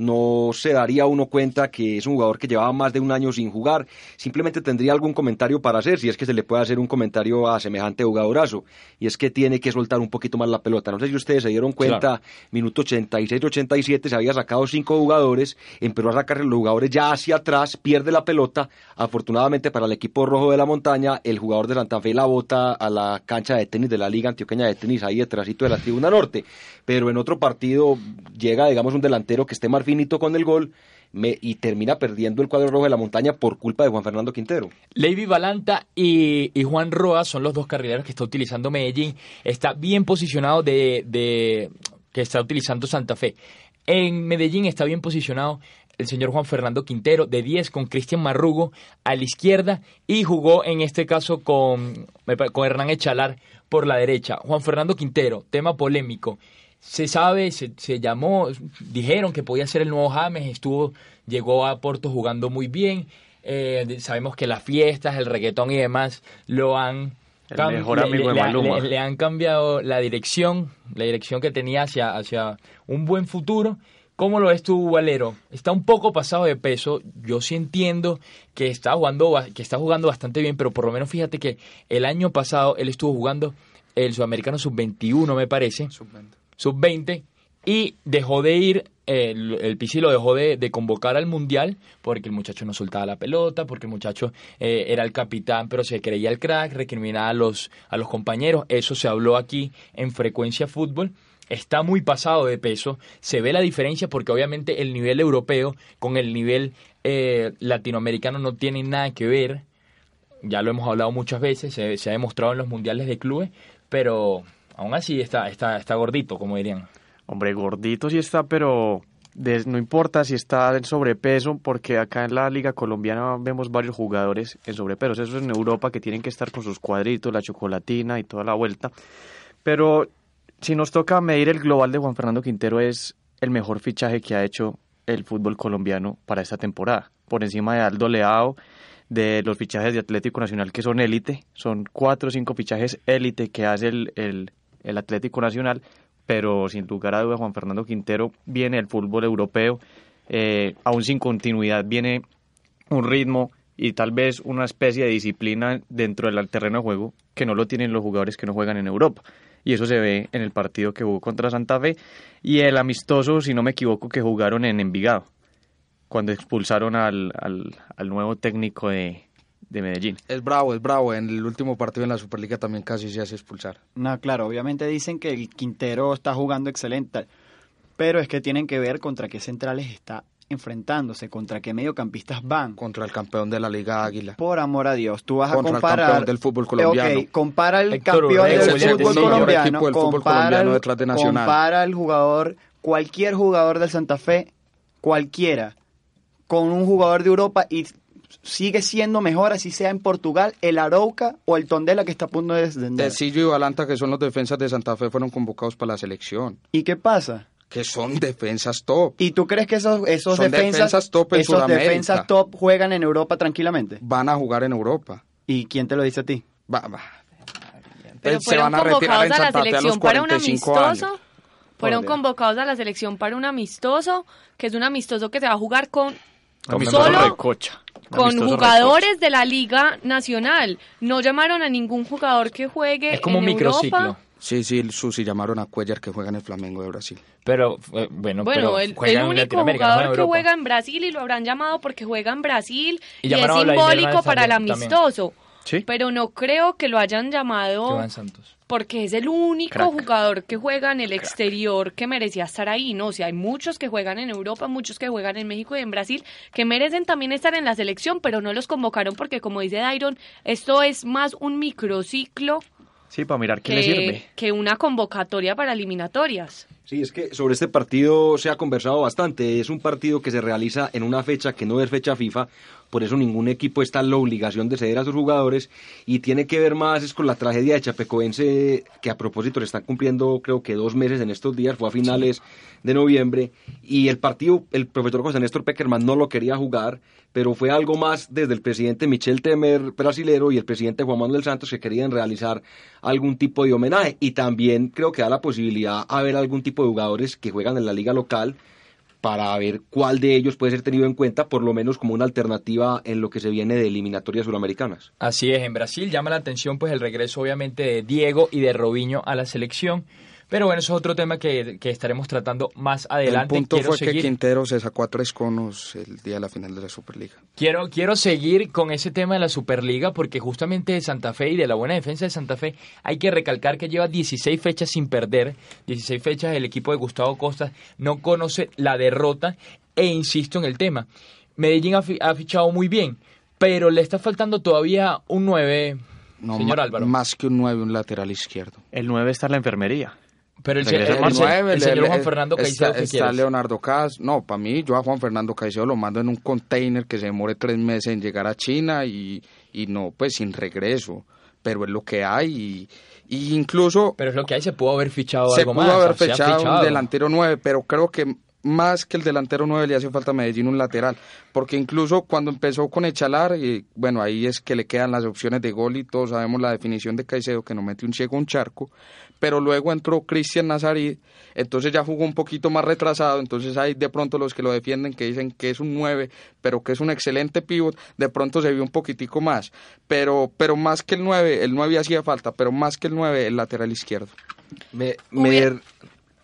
no se daría uno cuenta que es un jugador que llevaba más de un año sin jugar. Simplemente tendría algún comentario para hacer, si es que se le puede hacer un comentario a semejante jugadorazo, y es que tiene que soltar un poquito más la pelota. No sé si ustedes se dieron cuenta, minuto 86-87 se había sacado cinco jugadores, empezó a sacar los jugadores ya hacia atrás, pierde la pelota. Afortunadamente para el equipo rojo de la montaña, el jugador de Santa Fe la bota a la cancha de tenis de la Liga Antioqueña de Tenis, ahí detrásito de la Tribuna Norte. Pero en otro partido llega, digamos, un delantero que esté más finito con el gol y termina perdiendo el cuadro rojo de la montaña por culpa de Juan Fernando Quintero. Levy Balanta y, Juan Roa son los dos carrileros que está utilizando Medellín. Está bien posicionado de, de que está utilizando Santa Fe. En Medellín está bien posicionado el señor Juan Fernando Quintero, de 10 con Cristian Marrugo a la izquierda y jugó en este caso con, con Hernán Echalar por la derecha. Juan Fernando Quintero, tema polémico se sabe, se, se, llamó, dijeron que podía ser el nuevo James, estuvo, llegó a Porto jugando muy bien. Eh, sabemos que las fiestas, el reggaetón y demás lo han el mejor amigo de Le, han cambiado la dirección, la dirección que tenía hacia, hacia un buen futuro ¿Cómo lo ves tú, Valero? Está un poco pasado de peso. Yo sí entiendo que está jugando, que está jugando bastante bien, pero por lo menos fíjate que el año pasado él estuvo jugando el Sudamericano Sub-21, me parece. Sub-20. Sub-20. Y dejó de ir, el, el Pisi lo dejó de, de, convocar al Mundial porque el muchacho no soltaba la pelota, porque el muchacho eh, era el capitán, pero se creía el crack, recriminaba a los, a los compañeros. Eso se habló aquí en Frecuencia Fútbol está muy pasado de peso. Se ve la diferencia porque obviamente el nivel europeo con el nivel eh, latinoamericano no tiene nada que ver. Ya lo hemos hablado muchas veces, se, se, ha demostrado en los mundiales de clubes, pero aún así está, está, está gordito, como dirían. Hombre, gordito sí está, pero no importa si está en sobrepeso, porque acá en la Liga Colombiana vemos varios jugadores en sobrepeso. Eso es en Europa que tienen que estar con sus cuadritos, la chocolatina y toda la vuelta. Pero si nos toca medir el global de Juan Fernando Quintero es el mejor fichaje que ha hecho el fútbol colombiano para esta temporada. Por encima de Aldo Leao, de los fichajes de Atlético Nacional que son élite, son cuatro o cinco fichajes élite que hace el, el, Atlético Nacional, pero sin lugar a dudas Juan Fernando Quintero viene el fútbol europeo, eh, aún sin continuidad, viene un ritmo y tal vez una especie de disciplina dentro del terreno de juego que no lo tienen los jugadores que no juegan en Europa. Y eso se ve en el partido que jugó contra Santa Fe y el amistoso, si no me equivoco, que jugaron en Envigado, cuando expulsaron al, al, al nuevo técnico de, de Medellín. Es bravo, es bravo. En el último partido en la Superliga también casi se hace expulsar. No, claro, obviamente dicen que el Quintero está jugando excelente, pero es que tienen que ver contra qué centrales está enfrentándose, contra qué mediocampistas van. Contra el campeón de la Liga Águila. Por amor a Dios, tú vas contra a comparar... el campeón del fútbol colombiano. Ok, compara el Héctor campeón Urrego, del fútbol el colombiano, equipo del fútbol compara, colombiano detrás de Nacional. compara el jugador, cualquier jugador del Santa Fe, cualquiera, con un jugador de Europa y sigue siendo mejor, así sea en Portugal, el Arauca o el Tondela que está a punto de descender. Tecillo y Balanta, que son los defensas de Santa Fe, fueron convocados para la selección. ¿Y qué pasa? que son defensas top. ¿Y tú crees que esos, esos son defensas, defensas top en esos Sudamérica. defensas top juegan en Europa tranquilamente? Van a jugar en Europa. ¿Y quién te lo dice a ti? Va, va. Pero se fueron van a retirar convocados en a la Santa Fe a los selección para un 45 amistoso. años. Fueron convocados a la selección para un amistoso, que es un amistoso que se va a jugar con Amistoso solo recocha. Con Amistoso jugadores de la Liga Nacional. No llamaron a ningún jugador que juegue Es como en un microciclo. Europa. Sí, sí, Susi llamaron a Cuellar que juega en el Flamengo de Brasil. Pero, eh, bueno, Bueno, pero el, el único no jugador que juega en Brasil y lo habrán llamado porque juega en Brasil Y y, es simbólico para el también. Sí. Pero no creo que lo hayan Que llamado en Santos. porque es el único Crack. jugador que juega en el exterior que merecía estar ahí, ¿no? O sea, hay muchos que juegan en Europa, muchos que juegan en México y en Brasil, que merecen también estar en la selección, pero no los convocaron porque, como dice Dairon, esto es más un microciclo Sí, para mirar qué le sirve. que, que una convocatoria para eliminatorias. Sí, es que sobre este partido se ha conversado bastante. Es un partido que se realiza en una fecha que no es fecha FIFA, por eso ningún equipo está en la obligación de ceder a sus jugadores y tiene que ver más es con la tragedia de Chapecoense, que a propósito le están cumpliendo creo que dos meses en estos días, fue a finales de noviembre y el partido, el profesor José Néstor Peckerman no lo quería jugar, pero fue algo más desde el presidente Michel Temer brasilero y el presidente Juan Manuel Santos que querían realizar algún tipo de homenaje y también creo que da la posibilidad a ver algún tipo de jugadores que juegan en la liga local para ver cuál de ellos puede ser tenido en cuenta, por lo menos como una alternativa en lo que se viene de eliminatorias suramericanas. Así es, en Brasil llama la atención pues el regreso obviamente de Diego y de Robinho a la selección. Pero bueno, eso es otro tema que, que estaremos tratando más adelante. el punto Quiero fue que seguir- Quintero se sacó a tres conos el día de la final de la Superliga. Quiero, quiero seguir con ese tema de la Superliga porque justamente de Santa Fe y de la buena defensa de Santa Fe hay que recalcar que lleva 16 fechas sin perder, 16 fechas el equipo de Gustavo Costa no conoce la derrota e insisto en el tema. Medellín ha, ha fichado muy bien, pero le está faltando todavía un 9, No, señor Álvaro. Más que un 9, un lateral izquierdo. El 9 está en la enfermería. Pero el, el- el- el nueve, señor le- Juan Fernando está. Leonardo Cas. No, para mí, yo a Juan Fernando Caicedo lo mando en un container que se demore tres meses en llegar a China y, y no, pues sin regreso. Pero es lo que hay y, y incluso Pero es lo que hay, se pudo haber fichado se algo pudo más. haber o sea, se ha fechado un fichado. delantero 9, pero creo que más que el delantero 9 le hace falta a Medellín un lateral, porque incluso cuando empezó con Echalar, y bueno, ahí es que le quedan las opciones de gol y todos sabemos la definición de Caicedo que no mete un ciego un charco, pero luego entró Cristian Nazarí, entonces ya jugó un poquito más retrasado, entonces hay de pronto los que lo defienden que dicen que es un 9, pero que es un excelente pivot, de pronto se vio un poquitico más, pero pero más que el 9, el 9 hacía falta, pero más que el 9 el lateral izquierdo. Me,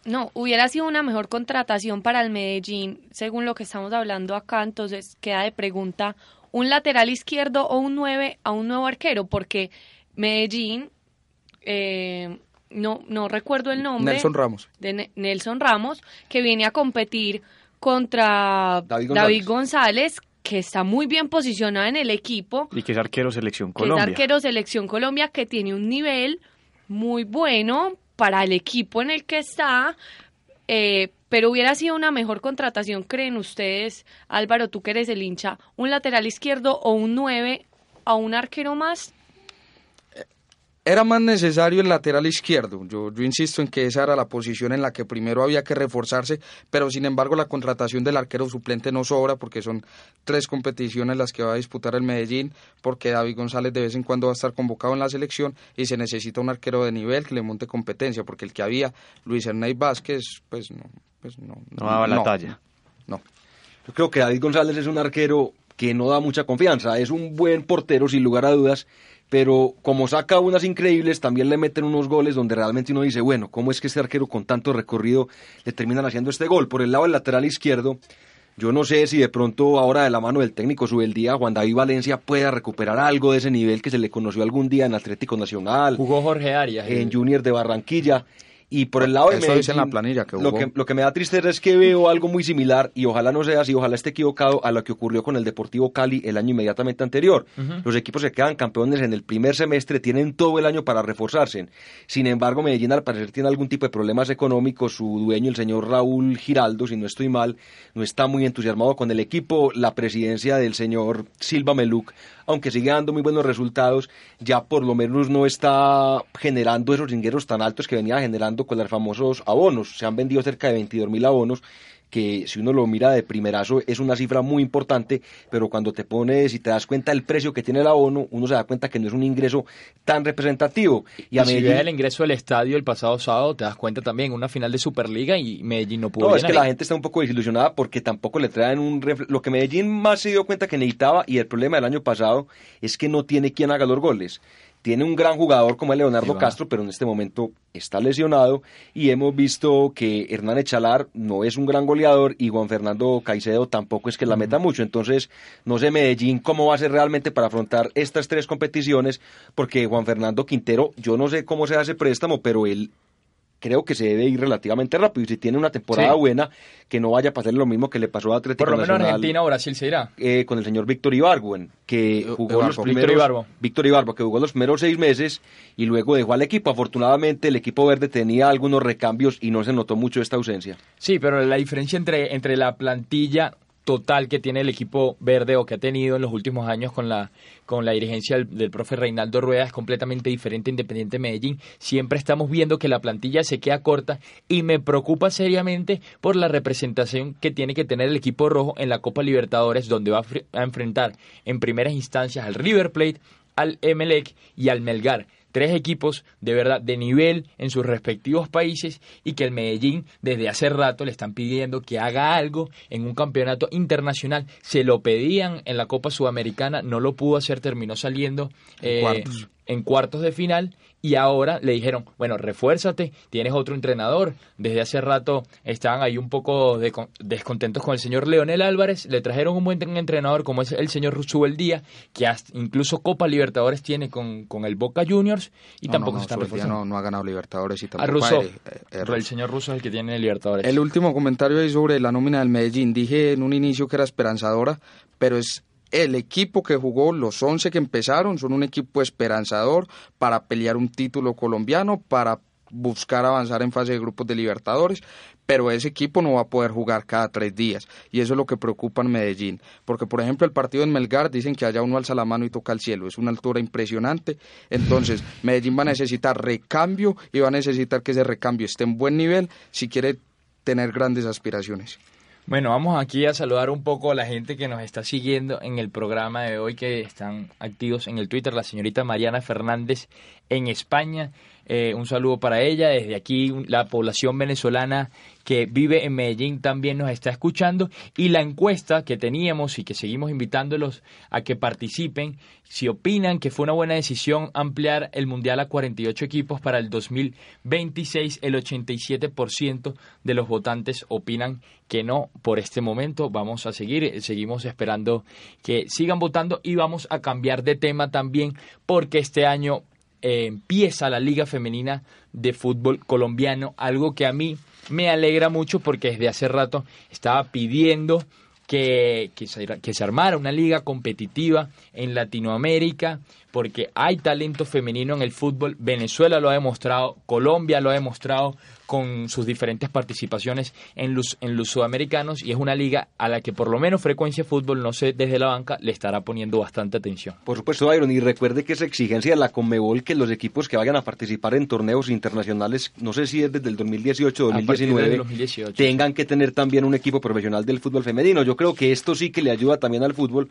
no, hubiera sido una mejor contratación para el Medellín, según lo que estamos hablando acá, entonces queda de pregunta un lateral izquierdo o un 9 a un nuevo arquero, porque Medellín, eh, no, no recuerdo el nombre. Nelson Ramos. De Nelson Ramos, que viene a competir contra David González. que está muy bien posicionado en el equipo. Y que es arquero selección Colombia. Que es arquero selección Colombia, que tiene un nivel muy bueno para el equipo en el que está, eh, pero hubiera sido una mejor contratación, creen ustedes, Álvaro, tú que eres el hincha, un lateral izquierdo o un 9 a un arquero más era más necesario el lateral izquierdo. Yo, yo insisto en que esa era la posición en la que primero había que reforzarse, pero sin embargo la contratación del arquero suplente no sobra porque son tres competiciones las que va a disputar el Medellín, porque David González de vez en cuando va a estar convocado en la selección y se necesita un arquero de nivel que le monte competencia, porque el que había, Luis Hernán Vázquez, pues no, pues no, no daba la talla. No. Yo creo que David González es un arquero que no da mucha confianza, es un buen portero sin lugar a dudas pero como saca unas increíbles, también le meten unos goles donde realmente uno dice, bueno, ¿cómo es que este arquero con tanto recorrido le terminan haciendo este gol? Por el lado del lateral izquierdo, yo no sé si de pronto ahora de la mano del técnico sube el día Juan David Valencia pueda recuperar algo de ese nivel que se le conoció algún día en Atlético Nacional. Jugó Jorge Arias. En Junior de Barranquilla. Y por el lado de Medellín, en la planilla que lo, que, lo que me da tristeza es que veo algo muy similar, y ojalá no sea así, ojalá esté equivocado, a lo que ocurrió con el Deportivo Cali el año inmediatamente anterior. Los equipos que quedan campeones en el primer semestre tienen todo el año para reforzarse. Sin embargo, Medellín al parecer tiene algún tipo de problemas económicos. Su dueño, el señor Raúl Giraldo, si no estoy mal, no está muy entusiasmado con el equipo. La presidencia del señor Silva Meluc aunque sigue dando muy buenos resultados, ya por lo menos no está generando esos ingresos tan altos que venía generando con los famosos abonos. Se han vendido cerca de 22 mil abonos que si uno lo mira de primerazo es una cifra muy importante, pero cuando te pones y te das cuenta del precio que tiene el abono, uno se da cuenta que no es un ingreso tan representativo. Y, a si ves el ingreso del estadio el pasado sábado, te das cuenta también, una final de Superliga y Medellín no pudo. No, es que la gente está un poco desilusionada porque tampoco le traen un... Lo que Medellín más se dio cuenta que necesitaba y el problema del año pasado es que no tiene quien haga los goles tiene un gran jugador como el Leonardo Castro, pero en este momento está lesionado y hemos visto que Hernán Echalar no es un gran goleador y Juan Fernando Caicedo tampoco es que la meta mucho. Entonces, no sé Medellín cómo va a ser realmente para afrontar estas tres competiciones, porque Juan Fernando Quintero, yo no sé cómo se hace préstamo, pero él creo que se debe ir relativamente rápido. Y si tiene una temporada buena, que no vaya a pasar lo mismo que le pasó a Atlético Por lo menos Argentina o Brasil se irá. Eh, con el señor Víctor Ibargüen, que eh, jugó los primeros... Víctor Ibarbo. Víctor Ibarbo, que jugó los primeros seis meses y luego dejó al equipo. Afortunadamente, el equipo verde tenía algunos recambios y no se notó mucho esta ausencia. Sí, pero la diferencia entre, entre la plantilla total que tiene el equipo verde o que ha tenido en los últimos años con la, con la dirigencia del, profe Reinaldo Rueda es completamente diferente a Independiente Medellín. Siempre estamos viendo que la plantilla se queda corta y me preocupa seriamente por la representación que tiene que tener el equipo rojo en la Copa Libertadores, donde va a enfrentar en primeras instancias al River Plate, al Emelec y al Melgar tres equipos de verdad de nivel en sus respectivos países y que el Medellín desde hace rato le están pidiendo que haga algo en un campeonato internacional. Se lo pedían en la Copa Sudamericana, no lo pudo hacer, terminó saliendo eh, en cuartos de final y ahora le dijeron, bueno, refuérzate, tienes otro entrenador. Desde hace rato estaban ahí un poco descontentos con el señor Leonel Álvarez, le trajeron un buen entrenador como es el señor Rusubel Díaz, que incluso Copa Libertadores tiene con, con el Boca Juniors y tampoco se están reforzando. No, ha ganado Libertadores y tampoco... A eh, eh, el señor Russo es el que tiene Libertadores. El último comentario ahí sobre la nómina del Medellín. Dije en un inicio que era esperanzadora, pero es el equipo que jugó, los 11 que empezaron, son un equipo esperanzador para pelear un título colombiano, para buscar avanzar en fase de grupos de Libertadores, pero ese equipo no va a poder jugar cada tres días y eso es lo que preocupa en Medellín, porque por ejemplo el partido en Melgar dicen que allá uno alza la mano y toca el cielo, es una altura impresionante, entonces Medellín va a necesitar recambio y va a necesitar que ese recambio esté en buen nivel si quiere tener grandes aspiraciones. Bueno, vamos aquí a saludar un poco a la gente que nos está siguiendo en el programa de hoy, que están activos en el Twitter, la señorita Mariana Fernández en España. Eh, un saludo para ella. Desde aquí, la población venezolana que vive en Medellín también nos está escuchando. Y la encuesta que teníamos y que seguimos invitándolos a que participen, si opinan que fue una buena decisión ampliar el Mundial a 48 equipos para el 2026, el 87% de los votantes opinan que no por este momento. Vamos a seguir, seguimos esperando que sigan votando y vamos a cambiar de tema también porque este año eh, empieza la Liga Femenina de Fútbol Colombiano, algo que a mí me alegra mucho porque desde hace rato estaba pidiendo que, se, que se armara una liga competitiva en Latinoamérica, porque hay talento femenino en el fútbol. Venezuela lo ha demostrado, Colombia lo ha demostrado, con sus diferentes participaciones en los, en los sudamericanos y es una liga a la que por lo menos Frecuencia Fútbol, no sé, desde la banca le estará poniendo bastante atención. Por supuesto, Iron, y recuerde que es exigencia de la Conmebol que los equipos que vayan a participar en torneos internacionales, no sé si es desde el 2018 o 2019, 2018. tengan que tener también un equipo profesional del fútbol femenino. Yo creo que esto sí que le ayuda también al fútbol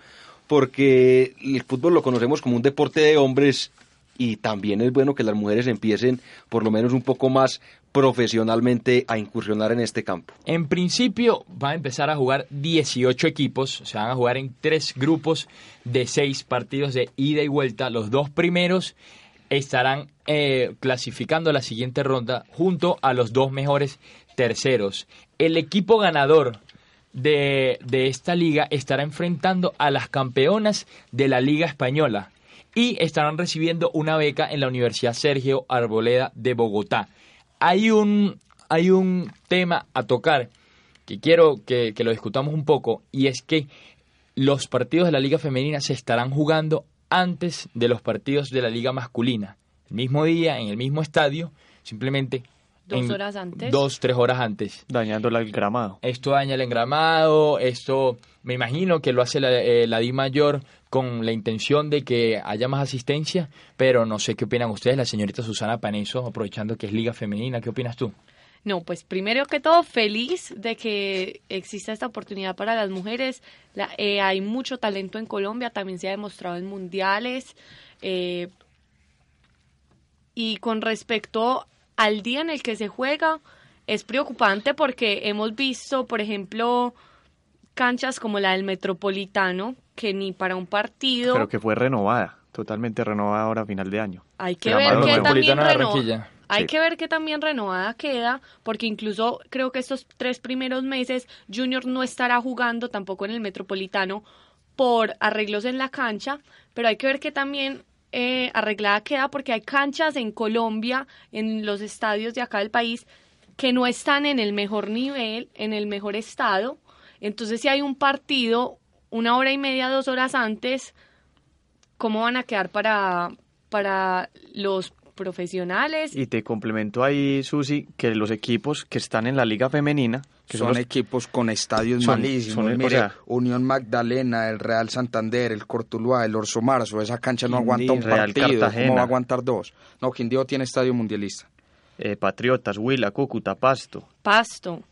porque el fútbol lo conocemos como un deporte de hombres y también es bueno que las mujeres empiecen por lo menos un poco más profesionalmente a incursionar en este campo? En principio va a empezar a jugar 18 equipos, se van a jugar en tres grupos de seis partidos de ida y vuelta. Los dos primeros estarán eh, clasificando la siguiente ronda junto a los dos mejores terceros. El equipo ganador de, de esta liga estará enfrentando a las campeonas de la Liga Española y estarán recibiendo una beca en la Universidad Sergio Arboleda de Bogotá hay un, hay un tema a tocar que quiero que, lo discutamos un poco y es que los partidos de la liga femenina se estarán jugando antes de los partidos de la liga masculina. El mismo día, en el mismo estadio, simplemente Dos horas antes. Dos, tres horas antes. Dañando el engramado. Esto daña el engramado, esto me imagino que lo hace la, eh, la Di Mayor con la intención de que haya más asistencia, pero no sé qué opinan ustedes, la señorita Susana Paneso, aprovechando que es Liga Femenina, ¿qué opinas tú? No, pues primero que todo, feliz de que exista esta oportunidad para las mujeres. Eh, hay mucho talento en Colombia, también se ha demostrado en mundiales. Eh, y con respecto al día en el que se juega, es preocupante porque hemos visto, por ejemplo, canchas como la del Metropolitano, que ni para un partido... Pero que fue renovada, totalmente renovada ahora a final de año. Hay que ver que también renovada. Hay que ver que también renovada queda, porque incluso creo que estos tres primeros meses Junior no estará jugando tampoco en el Metropolitano por arreglos en la cancha, pero hay que ver que también eh, arreglada queda porque hay canchas en Colombia, en los estadios de acá del país, que no están en el mejor nivel, en el mejor estado, entonces, si hay un partido una hora y media, dos horas antes, ¿cómo van a quedar para, para los profesionales? Y te complemento ahí, Susi, que los equipos que están en la liga femenina, que son, equipos con estadios malísimos. Unión Magdalena, el Real Santander, el Cortuluá, el Orso Marzo, esa cancha no aguanta un partido, ¿cómo va a aguantar dos? No, Quindío tiene estadio mundialista. Eh, Patriotas, Huila, Cúcuta, Pasto. Pasto.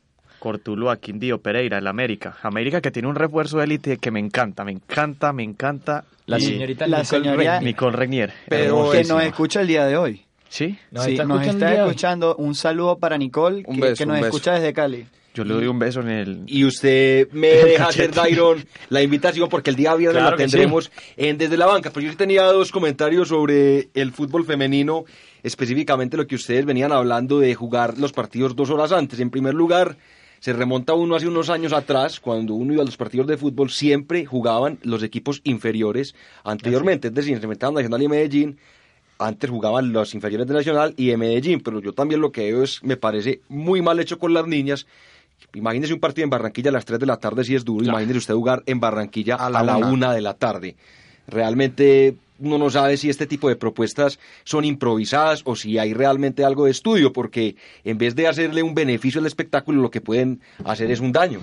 Cortuluá, Quindío, Pereira, el América. América que tiene un refuerzo de élite que me encanta, me encanta, me encanta. La señorita la Nicole Regnier. Pero que nos escucha el día de hoy. ¿Sí? Nos sí, nos está escuchando. Un saludo para Nicole, que, nos escucha desde Cali. Yo le doy un beso en el. Y usted me deja hacer, Dairon, la invitación, porque el día viernes la tendremos en Desde la Banca. Pero yo tenía dos comentarios sobre el fútbol femenino, específicamente lo que ustedes venían hablando de jugar los partidos dos horas antes. En primer lugar, se remonta uno hace unos años atrás, cuando uno iba a los partidos de fútbol, siempre jugaban los equipos inferiores anteriormente, es decir, se Nacional y Medellín, antes jugaban los inferiores de Nacional y de Medellín, pero yo también lo que veo es, me parece muy mal hecho con las niñas. Imagínese un partido en Barranquilla a las 3 de la tarde si es duro, imagínese usted jugar en Barranquilla a la, a la 1 de la tarde. Realmente uno no sabe si este tipo de propuestas son improvisadas o si hay realmente algo de estudio, porque en vez de hacerle un beneficio al espectáculo, lo que pueden hacer es un daño.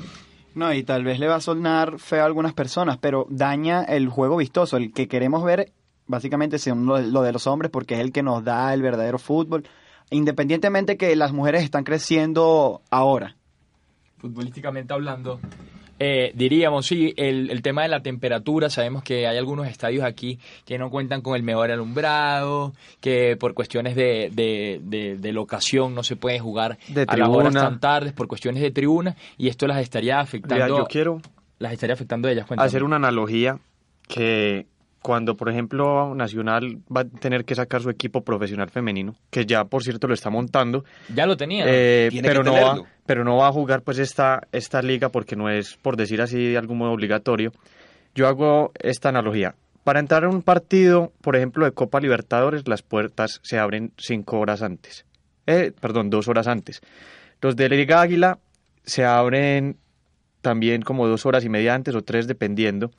No, y tal vez le va a sonar feo a algunas personas, pero daña el juego vistoso, el que queremos ver, básicamente es lo de los hombres, porque es el que nos da el verdadero fútbol, independientemente que las mujeres están creciendo ahora. futbolísticamente hablando, eh, diríamos, sí, el, el, tema de la temperatura, sabemos que hay algunos estadios aquí que no cuentan con el mejor alumbrado, que por cuestiones de, de, de, locación no se puede jugar a las horas tan tardes, por cuestiones de tribuna, y esto las estaría afectando. yo quiero las estaría afectando a ellas. Hacer una analogía que cuando, por ejemplo, Nacional va a tener que sacar su equipo profesional femenino, que ya, por cierto, lo está montando. Ya lo tenía. Eh, pero, no va, pero no va a jugar pues esta, esta liga porque no es, por decir así, de algún modo obligatorio. Yo hago esta analogía. Para entrar a un partido, por ejemplo, de Copa Libertadores, las puertas se abren cinco horas antes. Eh, perdón, dos horas antes. Los de Liga Águila se abren también como dos horas y media antes o tres, dependiendo.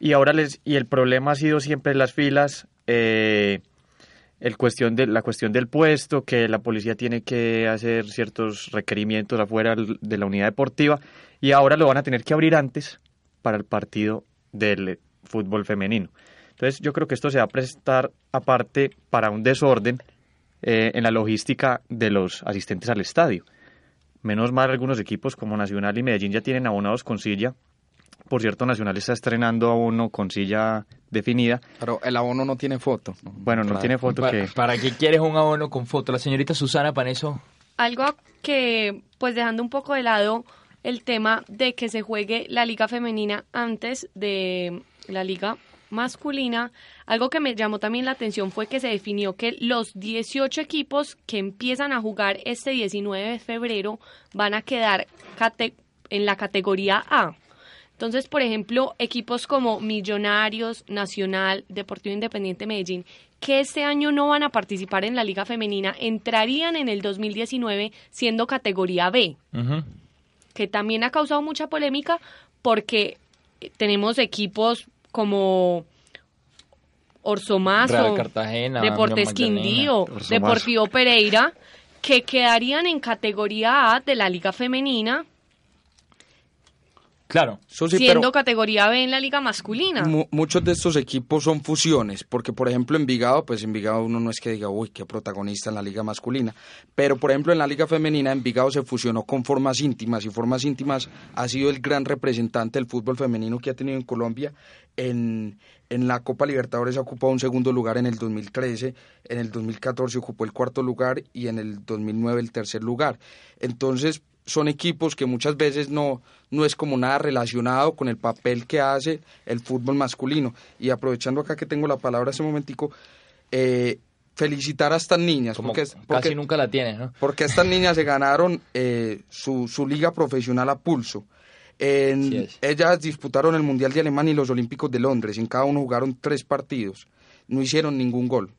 Y ahora les, y el problema ha sido siempre las filas, eh, el cuestión de, la cuestión del puesto, que la policía tiene que hacer ciertos requerimientos afuera de la unidad deportiva, y ahora lo van a tener que abrir antes para el partido del fútbol femenino. Entonces yo creo que esto se va a prestar aparte para un desorden eh, en la logística de los asistentes al estadio. Menos mal algunos equipos como Nacional y Medellín ya tienen abonados con silla por cierto, Nacional está estrenando abono con silla definida. Pero el abono no tiene foto. Bueno, no tiene foto para, que... ¿Para qué quieres un abono con foto? La señorita Susana eso Algo que, pues dejando un poco de lado el tema de que se juegue la liga femenina antes de la liga masculina, algo que me llamó también la atención fue que se definió que los 18 equipos que empiezan a jugar este 19 de febrero van a quedar en la categoría A. Entonces, por ejemplo, equipos como Millonarios, Nacional, Deportivo Independiente Medellín, que este año no van a participar en la Liga Femenina, entrarían en el 2019 siendo categoría B, que también ha causado mucha polémica porque tenemos equipos como Orsomazo, Deportes Quindío, Deportivo Pereira, que quedarían en categoría A de la Liga Femenina Claro. siendo categoría B en la liga masculina. muchos de estos equipos son fusiones, porque por ejemplo en Vigado, pues en Vigado uno no es que diga, uy, qué protagonista en la liga masculina, pero por ejemplo en la liga femenina en Vigado se fusionó con Formas Íntimas y Formas Íntimas ha sido el gran representante del fútbol femenino que ha tenido en Colombia. En, en la Copa Libertadores ha ocupado un segundo lugar en el 2013, en el 2014 ocupó el cuarto lugar y en el 2009 el tercer lugar. Entonces, son equipos que muchas veces no, no es como nada relacionado con el papel que hace el fútbol masculino. Y aprovechando acá que tengo la palabra ese momentico, eh, felicitar a estas niñas. porque, casi nunca la tienes, ¿no? Porque estas niñas se ganaron eh, su, su liga profesional a pulso. ellas disputaron el Mundial de Alemania y los Olímpicos de Londres. En cada uno jugaron tres partidos. No hicieron ningún gol.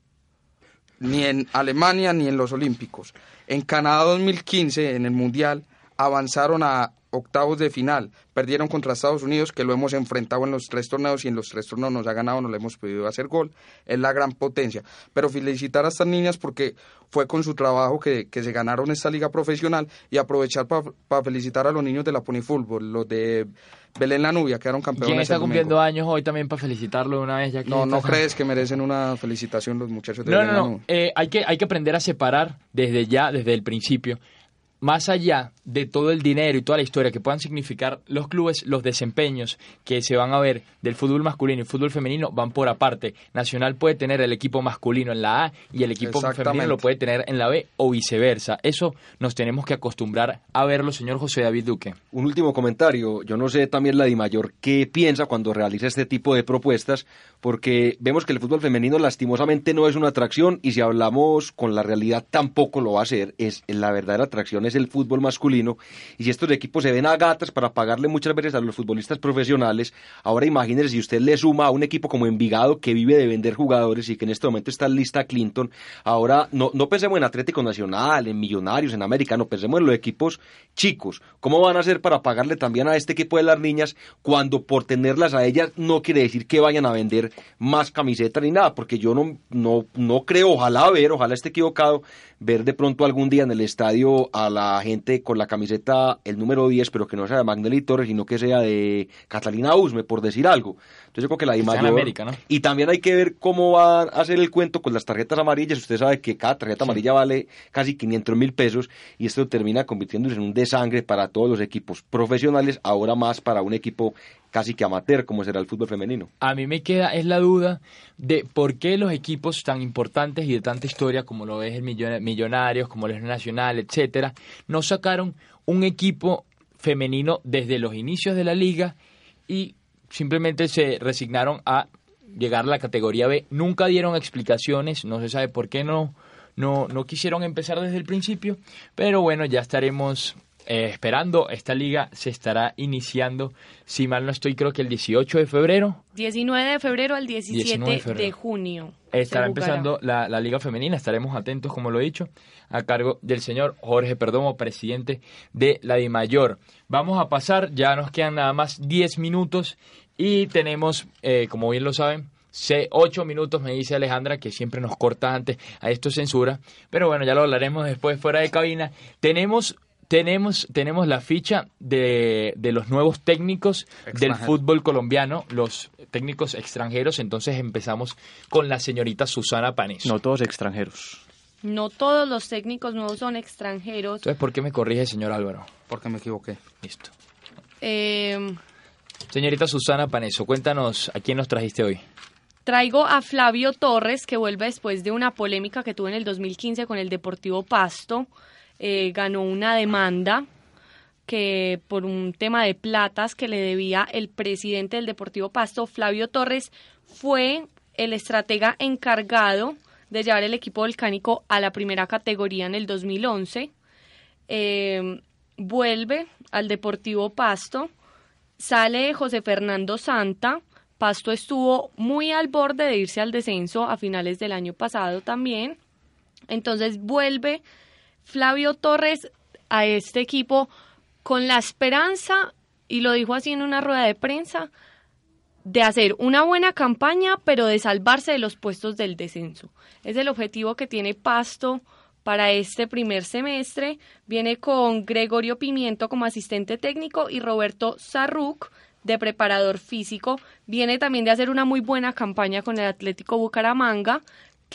Ni en Alemania ni en los Olímpicos. En Canadá 2015, en el Mundial, avanzaron a octavos de final, perdieron contra Estados Unidos, que lo hemos enfrentado en los tres torneos y en los tres torneos nos ha ganado, no le hemos podido hacer gol, es la gran potencia. Pero felicitar a estas niñas porque fue con su trabajo que, se ganaron esta liga profesional y aprovechar para felicitar a los niños de la Pony Fútbol, los de Belén La Nubia, que eran campeones. ¿Quién está cumpliendo años hoy también para felicitarlo de una vez? Ya no, ¿no crees que merecen una felicitación los muchachos de no, Belén no, no. Eh, hay, que, hay que aprender a separar desde ya, desde el principio más allá de todo el dinero y toda la historia que puedan significar los clubes, los desempeños que se van a ver del fútbol masculino y fútbol femenino van por aparte. Nacional puede tener el equipo masculino en la A y el equipo femenino lo puede tener en la B o viceversa. Eso nos tenemos que acostumbrar a verlo, señor José David Duque. Un último comentario. Yo no sé también la Di Mayor qué piensa cuando realiza este tipo de propuestas, porque vemos que el fútbol femenino lastimosamente no es una atracción y si hablamos con la realidad tampoco lo va a ser. Es la verdadera atracción es el fútbol masculino y si estos equipos se ven a gatas para pagarle muchas veces a los futbolistas profesionales, ahora imagínense si usted le suma a un equipo como Envigado que vive de vender jugadores y que en este momento está lista Clinton, ahora no, no pensemos en Atlético Nacional, en Millonarios, en América, no pensemos en los equipos chicos. ¿Cómo van a hacer para pagarle también a este equipo de las niñas cuando por tenerlas a ellas no quiere decir que vayan a vender más camisetas ni nada? Porque yo no, no, no creo, ojalá ver, ojalá esté equivocado, ver de pronto algún día en el estadio a la gente con la camiseta el número 10, pero que no sea de Magnelli Torres, sino que sea de Catalina Usme, por decir algo. Entonces yo creo que la Mayor... América, ¿no? Y también hay que ver cómo va a hacer el cuento con las tarjetas amarillas. Usted sabe que cada tarjeta amarilla vale casi 500 mil pesos y esto termina convirtiéndose en un desangre para todos los equipos profesionales, ahora más para un equipo casi que amateur como será el fútbol femenino. A mí me queda es la duda de por qué los equipos tan importantes y de tanta historia como lo es el Millonarios, como el Nacional, etcétera, no sacaron un equipo femenino desde los inicios de la liga y simplemente se resignaron a llegar a la categoría B. Nunca dieron explicaciones, no se sabe por qué no no, no quisieron empezar desde el principio, pero bueno, ya estaremos eh, esperando. Esta liga se estará iniciando, si mal no estoy, creo que el 18 de febrero. 19 de febrero al 17 de, junio. Estará empezando la, la, liga femenina, estaremos atentos, como lo he dicho, a cargo del señor Jorge Perdomo, presidente de la DIMAYOR. Vamos a pasar, ya nos quedan nada más 10 minutos y tenemos, eh, como bien lo saben, ocho minutos, me dice Alejandra, que siempre nos corta antes, a esto censura, pero bueno, ya lo hablaremos después fuera de cabina. Tenemos tenemos, tenemos la ficha de, de los nuevos técnicos del fútbol colombiano, los técnicos extranjeros. Entonces empezamos con la señorita Susana Panes. No todos extranjeros. No todos los técnicos nuevos son extranjeros. Entonces, ¿por qué me corrige, señor Álvaro? Porque me equivoqué. Listo. Eh, señorita Susana Paneso, cuéntanos a quién nos trajiste hoy. Traigo a Flavio Torres, que vuelve después de una polémica que tuvo en el 2015 con el Deportivo Pasto. Eh, ganó una demanda que por un tema de platas que le debía el presidente del Deportivo Pasto, Flavio Torres, fue el estratega encargado de llevar el equipo volcánico a la primera categoría en el 2011. Eh, vuelve al Deportivo Pasto, sale José Fernando Santa. Pasto estuvo muy al borde de irse al descenso a finales del año pasado también. Entonces vuelve Flavio Torres a este equipo con la esperanza, y lo dijo así en una rueda de prensa, de hacer una buena campaña, pero de salvarse de los puestos del descenso. Es el objetivo que tiene Pasto para este primer semestre. Viene con Gregorio Pimiento como asistente técnico y Roberto Sarruc de preparador físico. Viene también de hacer una muy buena campaña con el Atlético Bucaramanga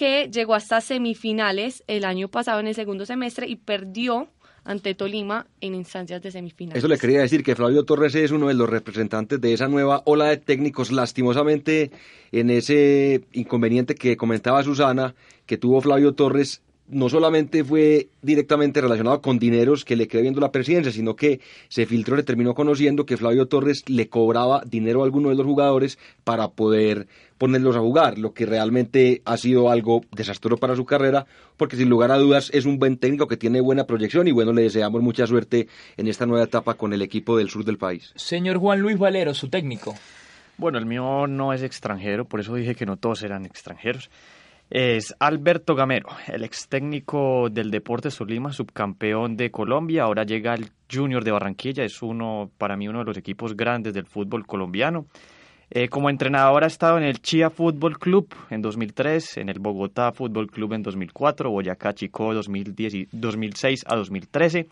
que llegó hasta semifinales el año pasado en el segundo semestre y perdió ante Tolima en instancias de semifinales. Eso le quería decir que Flavio Torres es uno de los representantes de esa nueva ola de técnicos. Lastimosamente, en ese inconveniente que comentaba Susana, que tuvo Flavio Torres, no solamente fue directamente relacionado con dineros que le quedó viendo la presidencia, sino que se filtró, le terminó conociendo que Flavio Torres le cobraba dinero a alguno de los jugadores para poder ponerlos a jugar, lo que realmente ha sido algo desastroso para su carrera, porque sin lugar a dudas es un buen técnico que tiene buena proyección y bueno, le deseamos mucha suerte en esta nueva etapa con el equipo del sur del país. Señor Juan Luis Valero, su técnico. Bueno, el mío no es extranjero, por eso dije que no todos eran extranjeros es Alberto Gamero, el ex técnico del Deportes Solima, subcampeón de Colombia, ahora llega al Junior de Barranquilla, es uno, para mí uno de los equipos grandes del fútbol colombiano. Eh, como entrenador ha estado en el Chía Fútbol Club en 2003, en el Bogotá Fútbol Club en 2004, Boyacá Chico 2010, 2006 a 2013.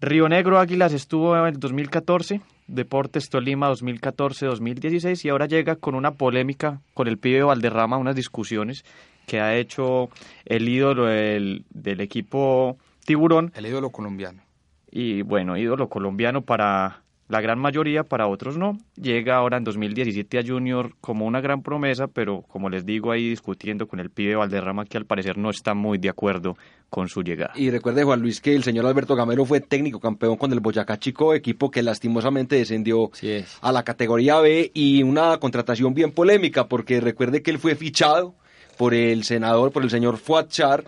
Río Negro Águilas estuvo en el 2014, Deportes Tolima 2014-2016 y ahora llega con una polémica con el pibe Valderrama, unas discusiones que ha hecho el ídolo del, del equipo Tiburón. El ídolo colombiano. Y bueno, ídolo colombiano para la gran mayoría, para otros no. Llega ahora en 2017 a Junior como una gran promesa, pero como les digo ahí discutiendo con el pibe Valderrama que al parecer no está muy de acuerdo con su llegada. Y recuerde Juan Luis que el señor Alberto Gamero fue técnico campeón con el Boyacá Chico, equipo que lastimosamente descendió a la categoría B y una contratación bien polémica porque recuerde que él fue fichado por el senador, por el señor Fuad Char,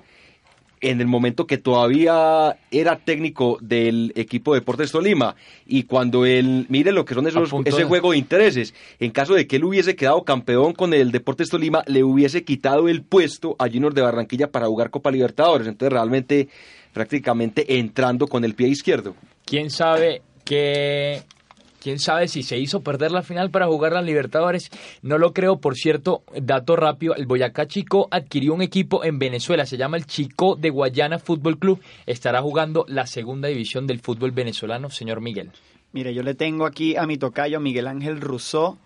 en el momento que todavía era técnico del equipo Deportes Tolima. Y cuando él, mire lo que son esos, ese juego de intereses, en caso de que él hubiese quedado campeón con el Deportes Tolima, le hubiese quitado el puesto a Junior de Barranquilla para jugar Copa Libertadores, entonces realmente prácticamente entrando con el pie izquierdo. ¿Quién sabe qué quién sabe si se hizo perder la final para jugar la Libertadores. No lo creo, por cierto, dato rápido, el Boyacá Chico adquirió un equipo en Venezuela, se llama el Chico de Guayana Fútbol Club, estará jugando la segunda división del fútbol venezolano, señor Miguel. Mire, yo le tengo aquí a mi tocayo Miguel Ángel Rousseau,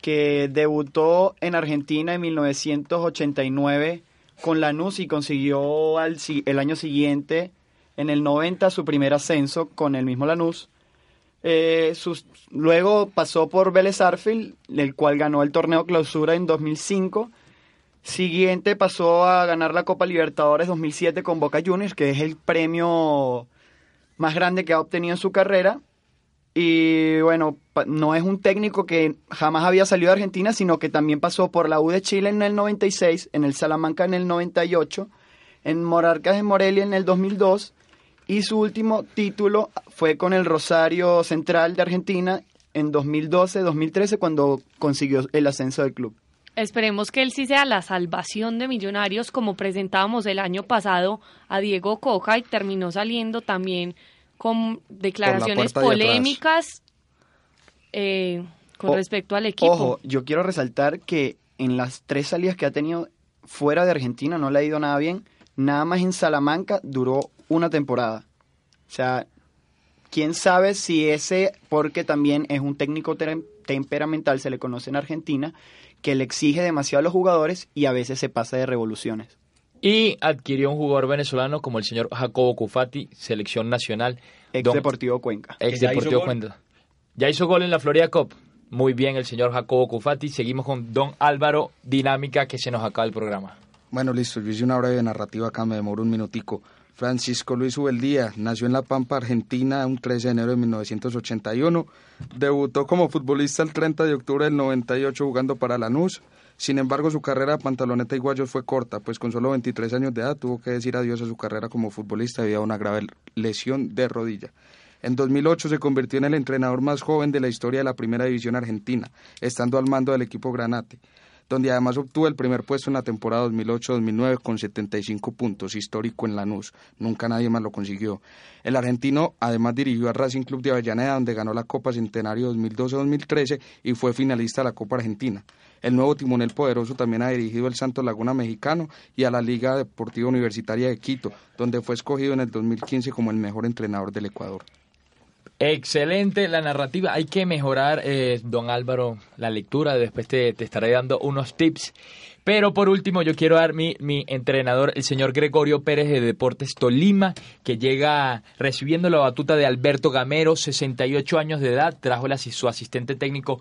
que debutó en Argentina en 1989 con Lanús y consiguió al, el año siguiente, en el 90, su primer ascenso con el mismo Lanús. Eh, luego pasó por Vélez Arfield, el cual ganó el torneo clausura en 2005. Siguiente pasó a ganar la Copa Libertadores 2007 con Boca Juniors, que es el premio más grande que ha obtenido en su carrera. Y bueno, no es un técnico que jamás había salido de Argentina, sino que también pasó por la U de Chile en el 96, en el Salamanca en el 98, en Morarcas de Morelia en el 2002 y su último título fue con el Rosario Central de Argentina en 2012-2013 cuando consiguió el ascenso del club. Esperemos que él sí sea la salvación de Millonarios como presentábamos el año pasado a Diego Coja y terminó saliendo también con declaraciones polémicas eh, con respecto al equipo. Ojo, yo quiero resaltar que en las tres salidas que ha tenido fuera de Argentina no le ha ido nada bien. Nada más en Salamanca duró una temporada. O sea, quién sabe si ese, porque también es un técnico temperamental, se le conoce en Argentina, que le exige demasiado a los jugadores y a veces se pasa de revoluciones. Y adquirió un jugador venezolano como el señor Jacobo Cufati, selección nacional. Ex Deportivo Cuenca. Ex Deportivo Cuenca. Ya hizo gol en la Florida Cup. Muy bien el señor Jacobo Cufati. Seguimos con Don Álvaro, dinámica que se nos acaba el programa. Bueno, listo. Yo hice una breve narrativa acá, me demoro un minutico. Francisco Luis Ubeldía nació en La Pampa, Argentina, un 13 de enero de 1981. Debutó como futbolista el 30 de octubre del 98 jugando para Lanús. Sin embargo, su carrera de pantaloneta y fue corta, pues con solo 23 años de edad tuvo que decir adiós a su carrera como futbolista debido a una grave lesión de rodilla. En 2008 se convirtió en el entrenador más joven de la historia de la Primera División Argentina, estando al mando del equipo Granate, donde además obtuvo el primer puesto en la temporada 2008-2009 con 75 puntos, histórico en Lanús. Nunca nadie más lo consiguió. El argentino además dirigió al Racing Club de Avellaneda, donde ganó la Copa Centenario 2012-2013 y fue finalista de la Copa Argentina. El nuevo timonel poderoso también ha dirigido el Santos Laguna Mexicano y a la Liga Deportiva Universitaria de Quito, donde fue escogido en el 2015 como el mejor entrenador del Ecuador. Excelente la narrativa. Hay que mejorar, eh, don Álvaro, la lectura. Después te, te estaré dando unos tips. Pero por último, yo quiero dar mi, mi entrenador, el señor Gregorio Pérez de Deportes Tolima, que llega recibiendo la batuta de Alberto Gamero, 68 años de edad, trajo su asistente técnico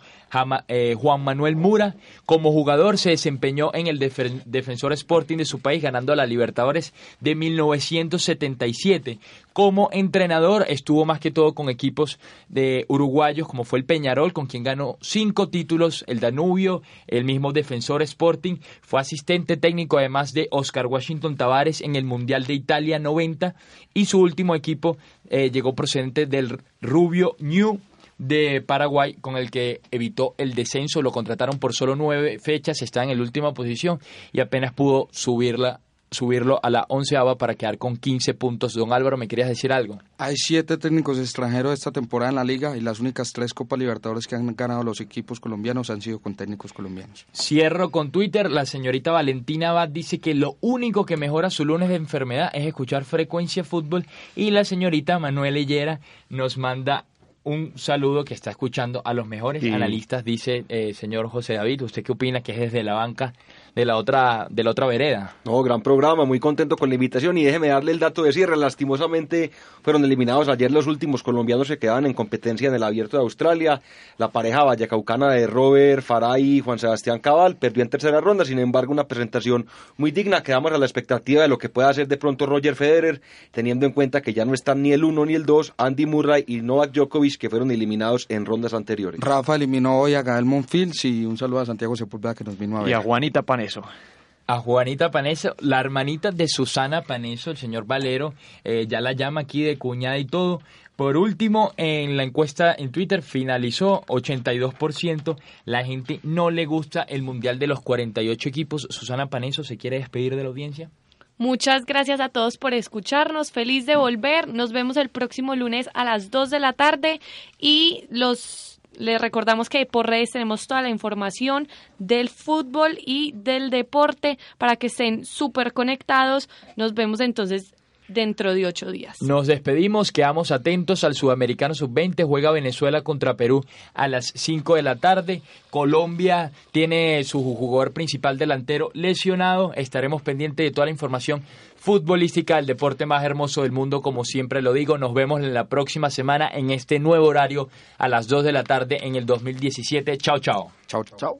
eh, Juan Manuel Mura. Como jugador se desempeñó en el Defensor Sporting de su país, ganando a la Libertadores de 1977. Como entrenador estuvo más que todo con equipos de uruguayos, como fue el Peñarol, con quien ganó cinco títulos, el Danubio, el mismo Defensor Sporting fue asistente técnico además de Oscar Washington Tavares en el Mundial de Italia 90 y su último equipo eh, llegó procedente del Rubio New de Paraguay con el que evitó el descenso. Lo contrataron por solo nueve fechas, está en la última posición y apenas pudo subirla subirlo a la onceava para quedar con 15 puntos. Don Álvaro, ¿me querías decir algo? Hay siete técnicos extranjeros esta temporada en la liga y las únicas tres Copas Libertadores que han ganado los equipos colombianos han sido con técnicos colombianos. Cierro con Twitter. La señorita Valentina Abad dice que lo único que mejora su lunes de enfermedad es escuchar frecuencia fútbol y la señorita Manuel Hillera nos manda un saludo que está escuchando a los mejores analistas, dice eh, señor José David. ¿Usted qué opina que es desde la banca de la otra de la otra vereda. No, gran programa, muy contento con la invitación y déjeme darle el dato de cierre. Lastimosamente fueron eliminados ayer los últimos colombianos que quedaban en competencia en el Abierto de Australia. La pareja vallacaucana de Robert Faray y Juan Sebastián Cabal perdió en tercera ronda, sin embargo una presentación muy digna. Quedamos a la expectativa de lo que pueda hacer de pronto Roger Federer, teniendo en cuenta que ya no están ni el uno ni el dos, Andy Murray y Novak Djokovic que fueron eliminados en rondas anteriores. Rafa eliminó hoy a Gael Monfils y un saludo a Santiago Sepúlveda que nos vino a ver. Y a Juanita Panes a Juanita Paneso, la hermanita de Susana Paneso, el señor Valero, eh, ya la llama aquí de cuñada y todo. Por último, en la encuesta en Twitter finalizó 82%. La gente no le gusta el Mundial de los 48 equipos. Susana Paneso, ¿se quiere despedir de la audiencia? Muchas gracias a todos por escucharnos. Feliz de volver. Nos vemos el próximo lunes a las 2 de la tarde y los Les recordamos que por redes tenemos toda la información del fútbol y del deporte para que estén súper conectados. Nos vemos entonces dentro de ocho días. Nos despedimos, quedamos atentos al Sudamericano Sub-20, juega Venezuela contra Perú a las 5 de la tarde. Colombia tiene su jugador principal delantero lesionado. Estaremos pendientes de toda la información futbolística, el deporte más hermoso del mundo, como siempre lo digo. Nos vemos en la próxima semana en este nuevo horario a las 2 de la tarde en el 2017. Chao, chao. Chao, chao.